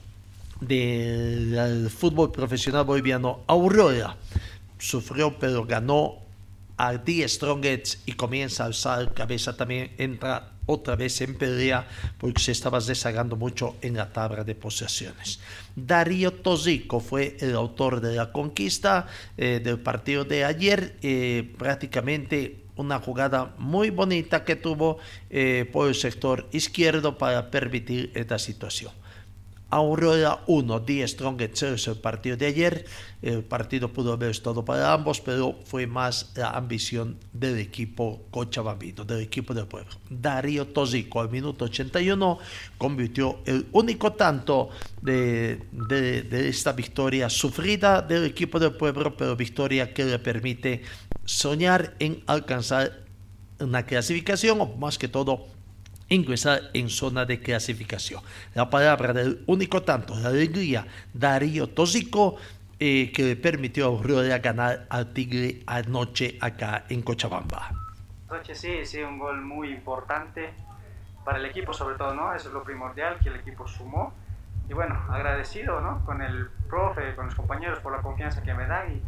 del fútbol profesional boliviano, Aurora sufrió pero ganó a The Strongets y comienza a alzar cabeza también, entra otra vez en pelea porque se estaba desagando mucho en la tabla de posesiones. Darío Tosico fue el autor de la conquista eh, del partido de ayer, eh, prácticamente una jugada muy bonita que tuvo eh, por el sector izquierdo para permitir esta situación. Aurora 1, Die Strongest es el partido de ayer. El partido pudo haber estado para ambos, pero fue más la ambición del equipo cochabambino, del equipo del pueblo. Darío Tosico al minuto 81 convirtió el único tanto de, de esta victoria sufrida del equipo del pueblo, pero victoria que le permite soñar en alcanzar una clasificación o más que todo ingresar en zona de clasificación. La palabra del único tanto, la alegría, Darío Tóxico, eh, que le permitió a Aurora ganar al Tigre anoche acá en Cochabamba. Anoche sí, sí, un gol muy importante para el equipo sobre todo, ¿no? Eso es lo primordial, que el equipo sumó. Y bueno, agradecido, ¿no? Con el profe, con los compañeros por la confianza que me dan y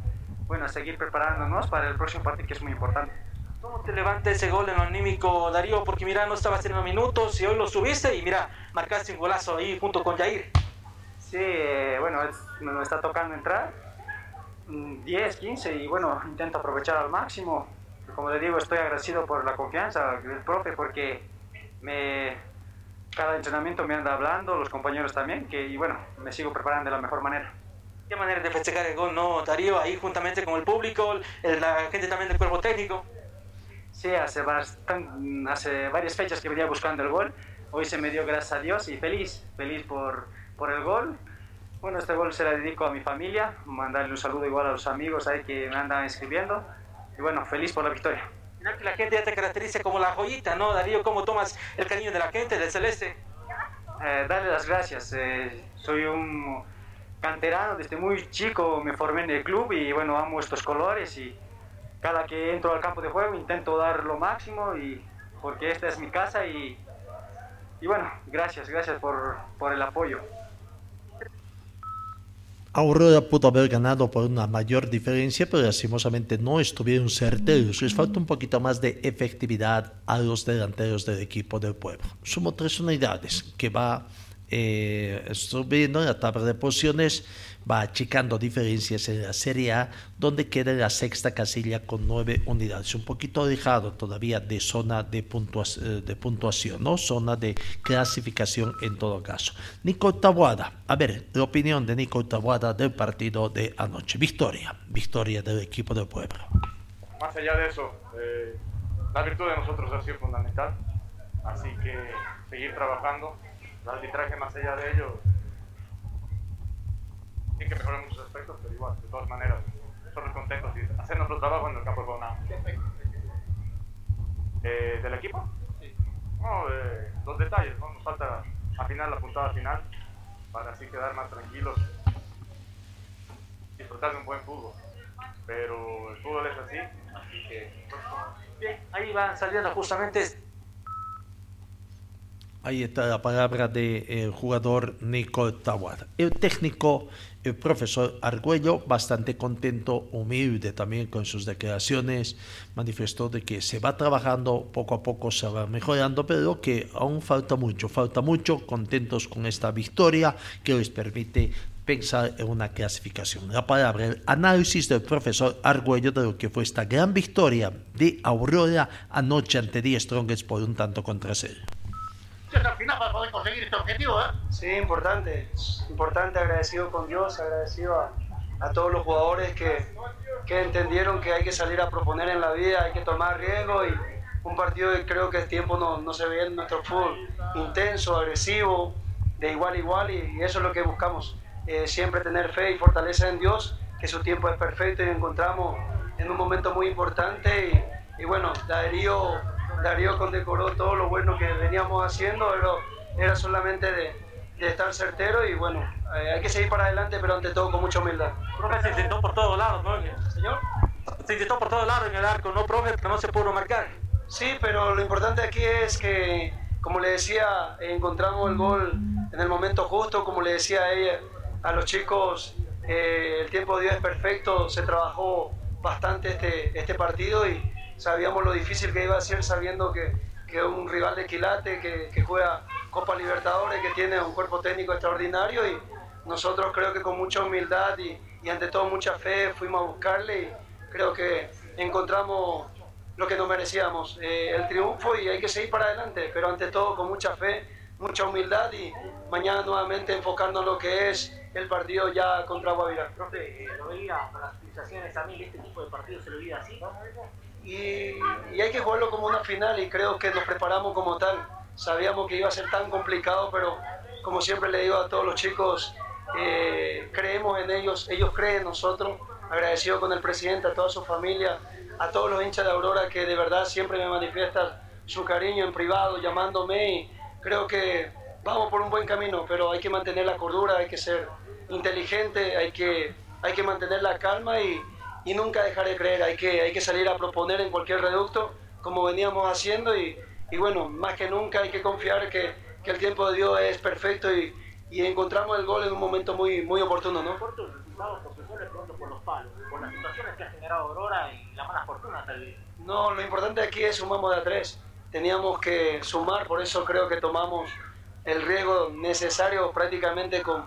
bueno, seguir preparándonos para el próximo partido que es muy importante. ¿Cómo te levanta ese gol en lo anímico, Darío? Porque mira, no estabas teniendo minutos y hoy lo subiste y mira, marcaste un golazo ahí junto con Jair. Sí, eh, bueno, me está tocando entrar 10, mm, 15 y bueno, intento aprovechar al máximo. Como le digo, estoy agradecido por la confianza del profe porque me, cada entrenamiento me anda hablando, los compañeros también, que y bueno, me sigo preparando de la mejor manera. ¿Qué manera de festejar el gol, no, Darío? Ahí juntamente con el público, la gente también del cuerpo técnico. Sí, hace, hace varias fechas que venía buscando el gol. Hoy se me dio gracias a Dios y feliz, feliz por, por el gol. Bueno, este gol se lo dedico a mi familia, mandarle un saludo igual a los amigos ahí que me andan escribiendo. Y bueno, feliz por la victoria. Mira que la gente ya te caracteriza como la joyita, ¿no, Darío? ¿Cómo tomas el cariño de la gente, del celeste? Eh, darle las gracias. Eh, soy un canterano, desde muy chico me formé en el club y bueno, amo estos colores y cada que entro al campo de juego intento dar lo máximo y porque esta es mi casa y, y bueno, gracias, gracias por, por el apoyo. Aurora pudo haber ganado por una mayor diferencia, pero lastimosamente no estuvieron certeros. Les falta un poquito más de efectividad a los delanteros del equipo del pueblo. Sumo tres unidades que va eh, subiendo en la tabla de posiciones, va achicando diferencias en la Serie A, donde queda en la sexta casilla con nueve unidades. Un poquito alejado todavía de zona de, puntuación, de puntuación, ¿no? Zona de clasificación en todo caso. Nico Tabuada, a ver, la opinión de Nico Tabuada del partido de anoche. Victoria, victoria del equipo del pueblo. Más allá de eso, eh, la virtud de nosotros ha sido fundamental, así que seguir trabajando el arbitraje más allá de ello tiene que mejorar muchos aspectos, pero igual, de todas maneras, nosotros contentos y hacer nuestro trabajo en el campo de juego eh, ¿Del equipo? Sí. No, eh, los detalles, ¿no? nos falta afinar la puntada final para así quedar más tranquilos y disfrutar de un buen fútbol. Pero el fútbol es así, así que... Bien, ahí van saliendo justamente Ahí está la palabra del jugador Nico Tawad. El técnico, el profesor Argüello, bastante contento, humilde también con sus declaraciones, manifestó de que se va trabajando, poco a poco se va mejorando, pero que aún falta mucho, falta mucho, contentos con esta victoria que les permite pensar en una clasificación. La palabra, el análisis del profesor Argüello de lo que fue esta gran victoria de Aurora anoche ante Die Strongest por un tanto contra cero al final para poder conseguir este objetivo, ¿eh? Sí, importante, importante, agradecido con Dios, agradecido a, a todos los jugadores que, que, entendieron que hay que salir a proponer en la vida, hay que tomar riesgo y un partido que creo que el tiempo no, no se ve en nuestro fútbol, intenso, agresivo, de igual a igual y, eso es lo que buscamos, eh, siempre tener fe y fortaleza en Dios, que su tiempo es perfecto y encontramos en un momento muy importante y, y bueno, Darío Darío condecoró todo lo bueno que veníamos haciendo, pero era solamente de, de estar certero y bueno, eh, hay que seguir para adelante, pero ante todo con mucha humildad. Profe, se intentó por todos lados, ¿no? ¿Señor? Se intentó por todos lados en el arco, ¿no, profe? Que no se pudo marcar. Sí, pero lo importante aquí es que, como le decía, encontramos el gol en el momento justo, como le decía a ella, a los chicos, eh, el tiempo de Dios es perfecto, se trabajó bastante este, este partido y sabíamos lo difícil que iba a ser sabiendo que, que un rival de Quilate que, juega Copa Libertadores, que tiene un cuerpo técnico extraordinario y nosotros creo que con mucha humildad y, y ante todo mucha fe fuimos a buscarle y creo que encontramos lo que nos merecíamos, eh, el triunfo y hay que seguir para adelante, pero ante todo con mucha fe, mucha humildad y mañana nuevamente enfocarnos en lo que es el partido ya contra Guavirá. Profe, eh, lo veía para las utilizaciones a mí, este tipo de partido se lo veía así. Y, y, hay que jugarlo como una final y creo que nos preparamos como tal. Sabíamos que iba a ser tan complicado, pero como siempre le digo a todos los chicos, eh, creemos en ellos, ellos creen en nosotros. Agradecido con el presidente, a toda su familia, a todos los hinchas de Aurora que de verdad siempre me manifiestan su cariño en privado, llamándome y creo que vamos por un buen camino, pero hay que mantener la cordura, hay que ser inteligente, hay que, hay que mantener la calma y, y nunca dejar de creer, hay que, hay que salir a proponer en cualquier reducto como veníamos haciendo y, y bueno, más que nunca hay que confiar que, que, el tiempo de Dios es perfecto y, y, encontramos el gol en un momento muy, muy oportuno, ¿no? Por tus resultados, profesor, pronto por los palos, por las situaciones que ha generado Aurora y la mala fortuna tal vez. No, lo importante aquí es sumamos de a tres. Teníamos que sumar, por eso creo que tomamos el riesgo necesario prácticamente con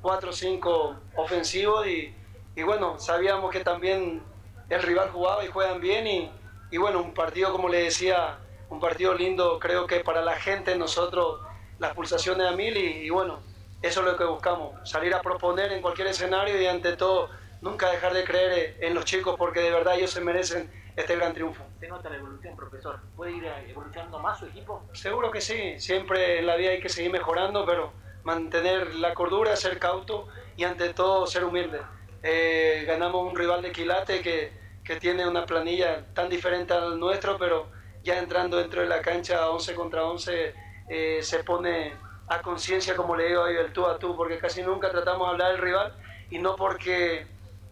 cuatro o cinco ofensivos y y bueno, sabíamos que también el rival jugaba y juegan bien y, y, bueno, un partido como le decía, un partido lindo, creo que para la gente, nosotros, las pulsaciones a mil y, y, bueno, eso es lo que buscamos, salir a proponer en cualquier escenario y ante todo nunca dejar de creer en los chicos porque de verdad ellos se merecen este gran triunfo. ¿Se nota la evolución, profesor? ¿Puede ir evolucionando más su equipo? Seguro que sí, siempre en la vida hay que seguir mejorando, pero mantener la cordura, ser cauto y ante todo ser humilde. Eh, ganamos un rival de Quilate que, que, tiene una planilla tan diferente al nuestro, pero ya entrando dentro de la cancha 11 contra 11 eh, se pone a conciencia, como le digo, el tú a tú, porque casi nunca tratamos de hablar del rival y no porque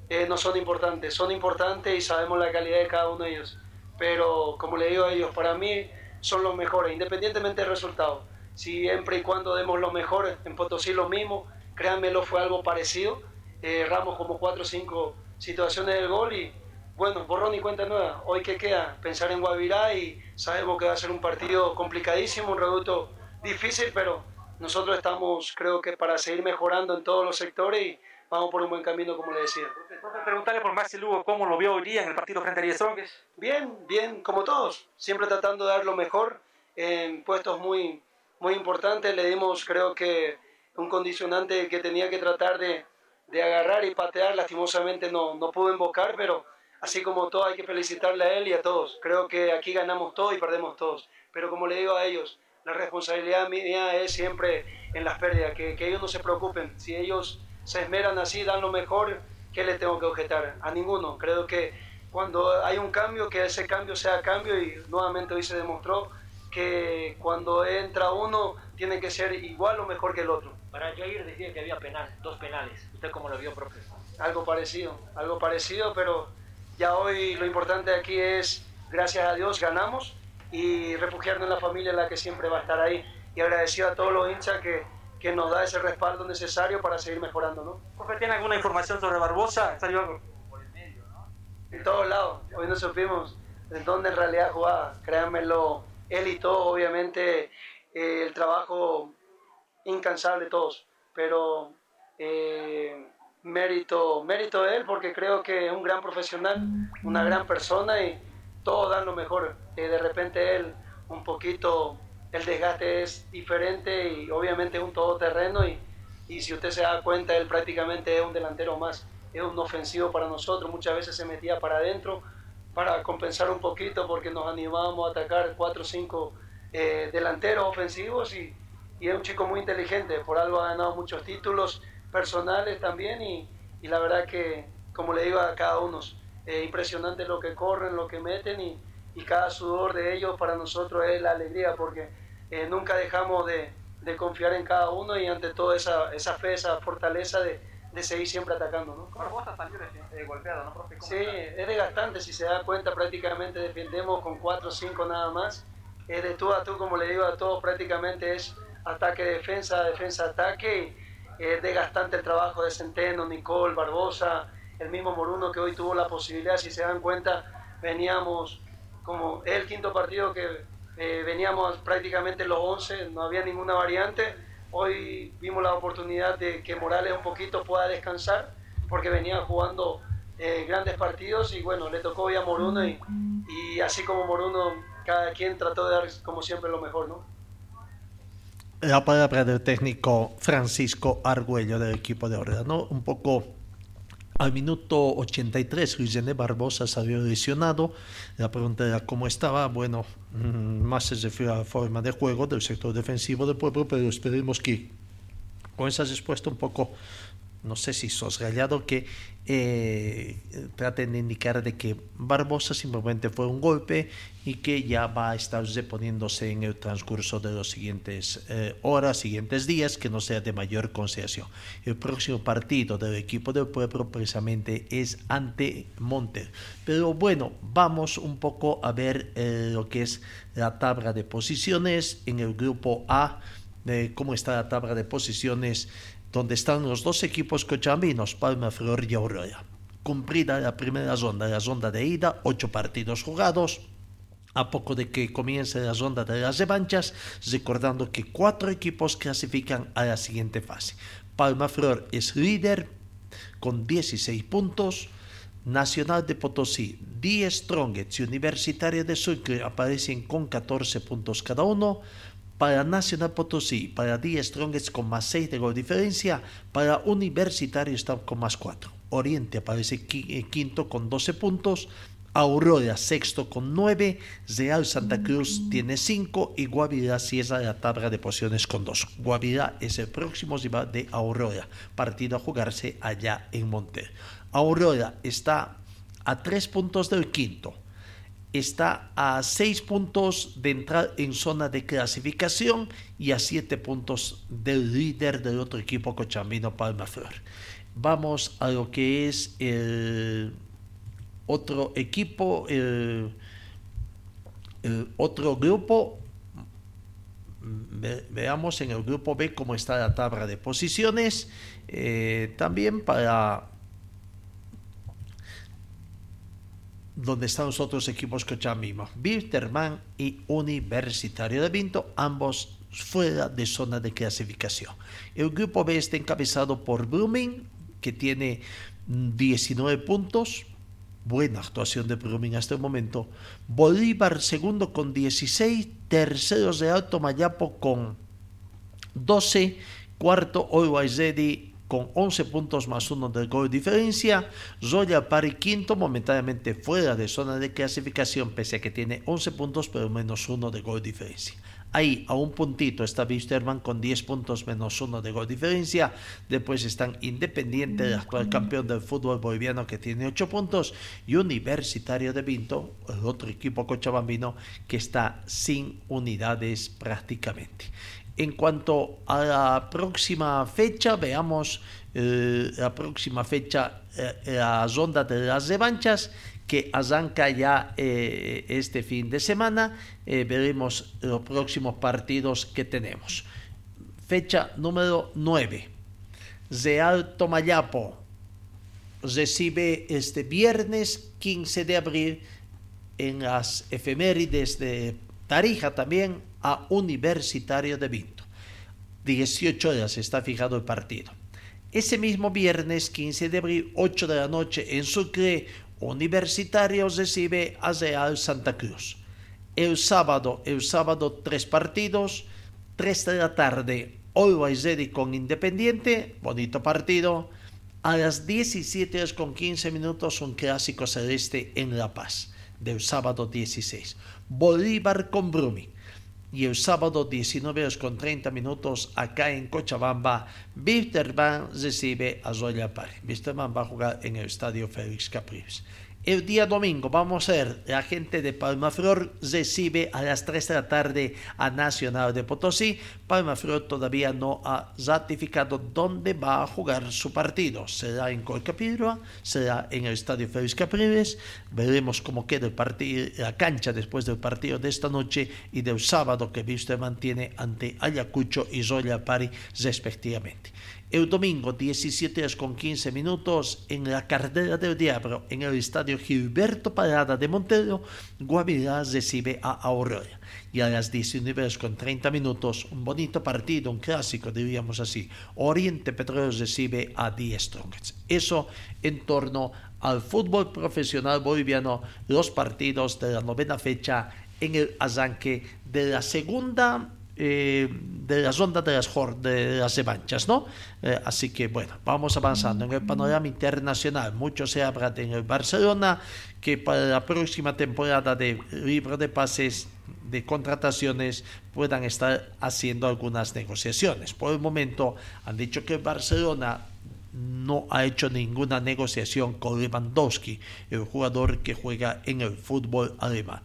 eh, no son importantes, son importantes y sabemos la calidad de cada uno de ellos, pero como le digo a ellos, para mí son los mejores, independientemente del resultado. Siempre y cuando demos lo mejor, en Potosí lo mismo, créanmelo, fue algo parecido eh, erramos como cuatro o cinco situaciones del gol y bueno, borrón y cuenta nueva. Hoy que queda pensar en Guavirá y sabemos que va a ser un partido complicadísimo, un reducto difícil, pero nosotros estamos, creo que para seguir mejorando en todos los sectores y vamos por un buen camino, como le decía. preguntarle por Maxi Lugo cómo lo vio hoy día en el partido frente a Diez Bien, bien, como todos, siempre tratando de dar lo mejor en puestos muy, muy importantes. Le dimos, creo que, un condicionante que tenía que tratar de, de agarrar y patear. Lastimosamente no, no pudo invocar, pero así como todo hay que felicitarle a él y a todos. Creo que aquí ganamos todos y perdemos todos. Pero como le digo a ellos, la responsabilidad mía es siempre en las pérdidas, que, que ellos no se preocupen. Si ellos se esmeran así, dan lo mejor, ¿qué le tengo que objetar? A ninguno. Creo que cuando hay un cambio, que ese cambio sea cambio y nuevamente hoy se demostró que cuando entra uno tiene que ser igual o mejor que el otro. Para Jair decía que había penal, dos penales. ¿Usted cómo lo vio, profe? Algo parecido, algo parecido, pero ya hoy lo importante aquí es, gracias a Dios, ganamos y refugiarnos en la familia en la que siempre va a estar ahí. Y agradecido a todos los hinchas que, que nos da ese respaldo necesario para seguir mejorando, ¿no? Profe, ¿tiene alguna información sobre Barbosa? Salió por el medio, ¿no? En todos lados. Hoy no supimos en dónde en realidad jugaba. Créanmelo, él y todo, obviamente, eh, el trabajo incansable todos. Pero eh, mérito, mérito de él porque creo que es un gran profesional, una gran persona y todos dan lo mejor. Eh, de repente él un poquito, el desgaste es diferente y obviamente un todoterreno y, y si usted se da cuenta, él prácticamente es un delantero más, es un ofensivo para nosotros, muchas veces se metía para adentro para compensar un poquito porque nos animábamos a atacar cuatro o cinco eh, delanteros ofensivos y, y, es un chico muy inteligente, por algo ha ganado muchos títulos personales también y, y la verdad que, como le digo a cada uno, es impresionante lo que corren, lo que meten y, y cada sudor de ellos para nosotros es la alegría porque eh, nunca dejamos de, de, confiar en cada uno y ante todo esa, esa fe, esa fortaleza de, de seguir siempre atacando. ¿no? Barbosa salió eh, golpeado, ¿no, profe? Sí, es desgastante, si se da cuenta prácticamente defendemos con 4 o 5 nada más. Es de tú a tú, como le digo a todos, prácticamente es ataque-defensa, defensa-ataque. Es desgastante el trabajo de Centeno, Nicole, Barbosa, el mismo Moruno que hoy tuvo la posibilidad, si se dan cuenta, veníamos como el quinto partido que eh, veníamos prácticamente los 11, no había ninguna variante. Hoy vimos la oportunidad de que Morales un poquito pueda descansar porque venía jugando eh, grandes partidos y bueno, le tocó hoy a Moruno y, y, así como Moruno, cada quien trató de dar como siempre lo mejor, ¿no? La palabra del técnico Francisco Argüello del equipo de Oreda, ¿no? Un poco al minuto 83, Luis René Barbosa salió lesionado. La pregunta era cómo estaba. Bueno, mm, más se refiere a la forma de juego del sector defensivo del pueblo, pero esperemos que con esa respuesta un poco no sé si sosgallado, que eh, traten de indicar de que Barbosa simplemente fue un golpe y que ya va a estar reponiéndose en el transcurso de los siguientes eh, horas, siguientes días, que no sea de mayor consideración. El próximo partido del equipo del pueblo precisamente es ante Monter. Pero bueno, vamos un poco a ver eh, lo que es la tabla de posiciones en el grupo A, cómo está la tabla de posiciones donde están los dos equipos cochambinos, Palma, Flor y Aurora. Cumplida la primera ronda, la ronda de ida, ocho partidos jugados. A poco de que comience la ronda de las revanchas, recordando que cuatro equipos clasifican a la siguiente fase. Palma Flor es líder con 16 puntos. Nacional de Potosí, 10 Strongets y Universitario de Sucre aparecen con 14 puntos cada uno para Nacional Potosí, para Díaz Strongest con más 6 de gol diferencia, para Universitario está con más 4. Oriente aparece eh, quinto con 12 puntos, Aurora sexto con 9, Real Santa Cruz tiene 5 y Guavirá cierra la tabla de posiciones con 2. Guavirá es el próximo rival de Aurora, partido a jugarse allá en Monte. Aurora está a 3 puntos del quinto está a 6 puntos de entrar en zona de clasificación y a 7 puntos del líder del otro equipo cochambino Palma Flor. Vamos a lo que es el otro equipo, el, otro grupo. veamos en el grupo B cómo está la tabla de posiciones. Eh, también para donde están los otros equipos Cochabamba, Bilterman y Universitario de Vinto, ambos fuera de zona de clasificación. El grupo B está encabezado por Brumming, que tiene 19 puntos, buena actuación de Brumming hasta el momento. Bolívar segundo con 16, terceros de Alto Mayapo con 12, cuarto Always con 11 puntos más uno del gol de diferencia. Zoya Pari quinto, momentáneamente fuera de zona de clasificación, pese a que tiene 11 puntos, pero menos uno de gol de diferencia. Ahí, a un puntito, está Wisterman con 10 puntos menos uno de gol de diferencia. Después están Independiente, el actual campeón del fútbol boliviano que tiene 8 puntos. Y Universitario de Vinto, el otro equipo cochabambino, que está sin unidades prácticamente. En cuanto a la próxima fecha, veamos eh, la próxima fecha, eh, las ondas de las revanchas que arranca ya eh, este fin de semana. Veremos los próximos partidos que tenemos. Fecha número 9. Real Tomayapo recibe este viernes 15 de abril en las efemérides de Tarija también a Universitario de Vinto. 18 horas está fijado el partido. Ese mismo viernes 15 de abril, 8 de la noche en Sucre, Universitario recibe a Real Santa Cruz. El sábado, el sábado tres partidos, 3 de la tarde, Always Ready con Independiente, bonito partido. A las 17 horas con 15 minutos, un clásico celeste en La Paz, del sábado 16. Bolívar con Brumi. Y el sábado 19 horas con 30 minutos, acá en Cochabamba, Wisterman recibe a Zoya Pari. Wisterman va a jugar en el estadio Félix Capriles. El día domingo vamos a ver, la gente de Palmaflor recibe a las 3 de la tarde a Nacional de Potosí. Palmaflor todavía no ha ratificado dónde va a jugar su partido. Será en Colcapirua, será en el Estadio Félix Capriles. Veremos cómo queda el partido, la cancha después del partido de esta noche y del sábado que Viste mantiene ante Ayacucho y Zoya Pari respectivamente. El domingo, 17 horas con 15 minutos, en la carrera del Diablo, en el estadio Gilberto Parada de Montero, Guavirá recibe a Aurora. Y a las 19 horas con 30 minutos, un bonito partido, un clásico, diríamos así. Oriente Petróleo recibe a Die Strongets. Eso en torno al fútbol profesional boliviano, los partidos de la novena fecha en el arranque de la segunda eh, de las ondas de las, de las revanchas, ¿no? Eh, así que bueno, vamos avanzando en el panorama internacional. Mucho se habla en el Barcelona que para la próxima temporada de libro de pases de contrataciones puedan estar haciendo algunas negociaciones. Por el momento han dicho que Barcelona no ha hecho ninguna negociación con Lewandowski, el jugador que juega en el fútbol alemán.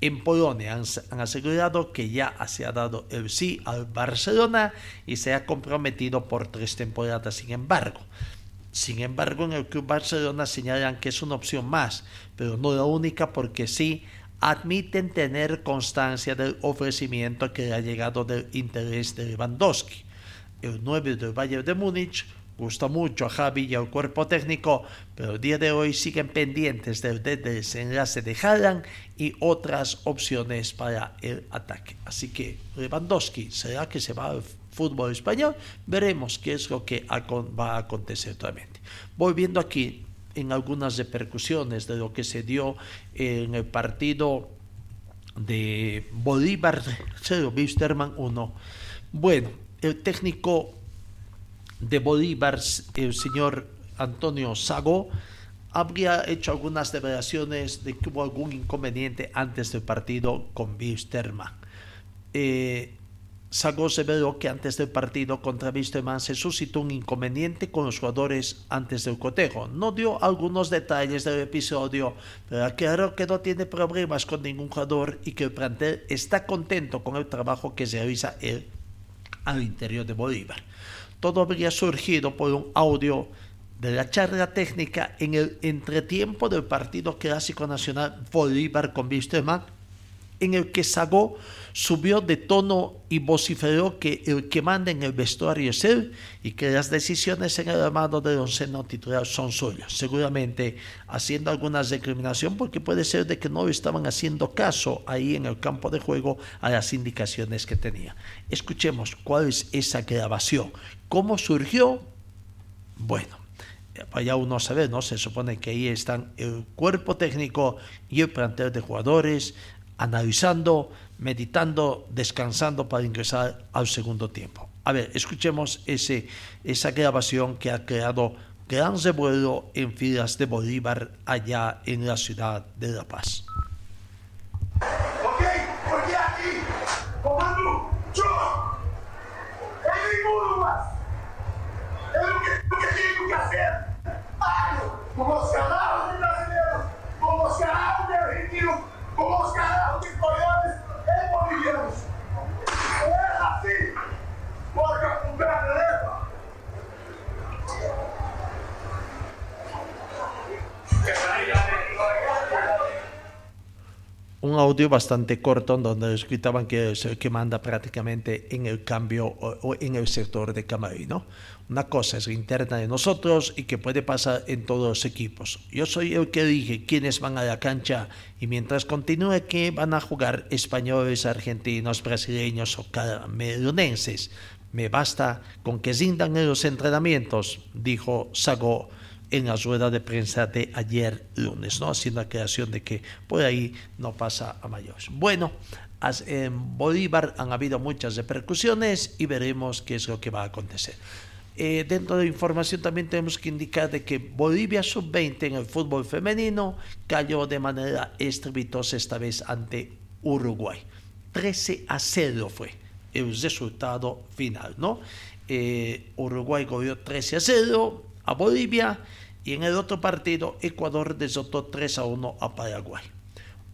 En Polonia han, asegurado que ya se ha dado el sí al Barcelona y se ha comprometido por tres temporadas, sin embargo. Sin embargo, en el Club Barcelona señalan que es una opción más, pero no la única porque sí admiten tener constancia del ofrecimiento que ha llegado del interés de Lewandowski. El 9 del Bayern de Múnich gusta mucho a Javi y al cuerpo técnico, pero el día de hoy siguen pendientes del desenlace de Haaland y otras opciones para el ataque. Así que Lewandowski, ¿será que se va al fútbol español? Veremos qué es lo que va a acontecer totalmente. Volviendo aquí en algunas repercusiones de lo que se dio en el partido de Bolívar 0, Wisterman 1. Bueno, el técnico de Bolívar, el señor Antonio Sago, habría hecho algunas declaraciones de que hubo algún inconveniente antes del partido con Wisterman. Eh, Sago severó que antes del partido contra Wisterman se suscitó un inconveniente con los jugadores antes del cotejo. No dio algunos detalles del episodio, pero aclaró que no tiene problemas con ningún jugador y que el plantel está contento con el trabajo que se realiza él al interior de Bolívar. Todo habría surgido por un audio de la charla técnica en el entretiempo del partido clásico nacional Bolívar con Wisterman en el que Sagó subió de tono y vociferó que el que manda en el vestuario es él y que las decisiones en el armado del onceno titular son suyas. Seguramente haciendo alguna discriminación porque puede ser de que no estaban haciendo caso ahí en el campo de juego a las indicaciones que tenía. Escuchemos cuál es esa grabación, cómo surgió. Bueno, vaya uno a saber, ¿no? Se supone que ahí están el cuerpo técnico y el plantel de jugadores analizando, meditando, descansando para ingresar al segundo tiempo. A ver, escuchemos ese, esa grabación que ha creado gran revuelo en filas de Bolívar allá en la ciudad de La Paz. Ok, un audio bastante corto donde explicaban que es el que manda prácticamente en el cambio o, en el sector de Camarín. ¿no? Una cosa es interna de nosotros y que puede pasar en todos los equipos. Yo soy el que dije quiénes van a la cancha y mientras continúe que van a jugar españoles, argentinos, brasileños o camerunenses. Me basta con que rindan en los entrenamientos, dijo Sago en la rueda de prensa de ayer lunes, ¿no? haciendo la creación de que por ahí no pasa a mayores. Bueno, en Bolívar han habido muchas repercusiones y veremos qué es lo que va a acontecer. Eh, dentro de información también tenemos que indicar de que Bolivia sub-20 en el fútbol femenino cayó de manera estrepitosa esta vez ante Uruguay. 13 a 0 fue el resultado final, ¿no? Eh, Uruguay goleó 13 a 0 a Bolivia y en el otro partido Ecuador derrotó 3 a 1 a Paraguay.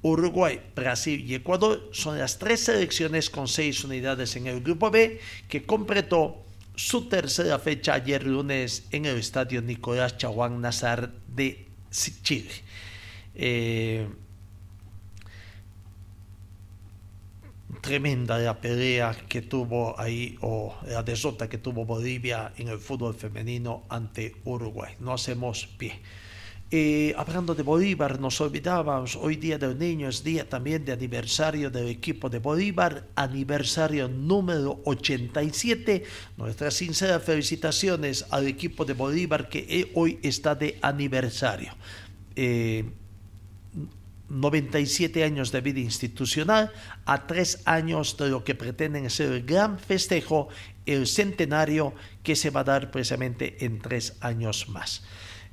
Uruguay, Brasil y Ecuador son las tres selecciones con seis unidades en el grupo B que completó su tercera fecha ayer lunes en el estadio Nicolás Chaguán Nazar de Chile. Eh, tremenda la pelea que tuvo ahí o la derrota que tuvo Bolivia en el fútbol femenino ante Uruguay. No hacemos pie. Eh, hablando de Bolívar, nos olvidábamos, hoy día del niño es día también de aniversario del equipo de Bolívar, aniversario número 87. Nuestras sinceras felicitaciones al equipo de Bolívar que hoy está de aniversario. Eh, 97 años de vida institucional a tres años de lo que pretenden ser el gran festejo, el centenario que se va a dar precisamente en tres años más.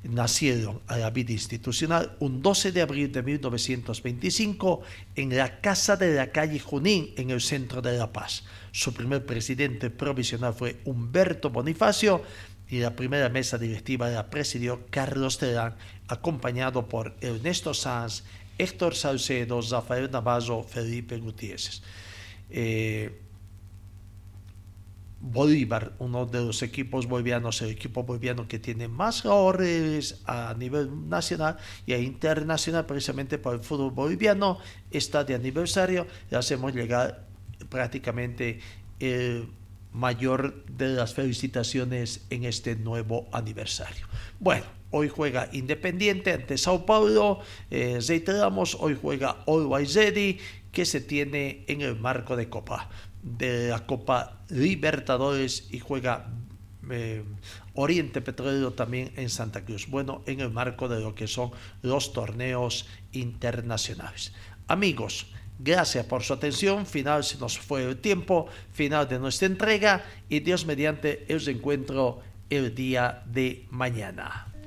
Nacieron a la vida institucional un 12 de abril de 1925 en la Casa de la Calle Junín, en el centro de La Paz. Su primer presidente provisional fue Humberto Bonifacio y la primera mesa directiva la presidió Carlos Terán, acompañado por Ernesto Sanz, Héctor Salcedo, Rafael Navarro, Felipe Gutiérrez. Eh, Bolívar, uno de los equipos bolivianos, el equipo boliviano que tiene más jugadores a nivel nacional y internacional, precisamente por el fútbol boliviano, está de aniversario. Le hacemos llegar prácticamente el mayor de las felicitaciones en este nuevo aniversario. Bueno, Hoy juega Independiente ante Sao Paulo. Eh, reiteramos, hoy juega Always Ready, que se tiene en el marco de Copa, de la Copa Libertadores y juega eh, Oriente Petrolero también en Santa Cruz. Bueno, en el marco de lo que son los torneos internacionales. Amigos, Gracias por su atención. Final se nos fue el tiempo. Final de nuestra entrega. Y Dios mediante el encuentro el día de mañana.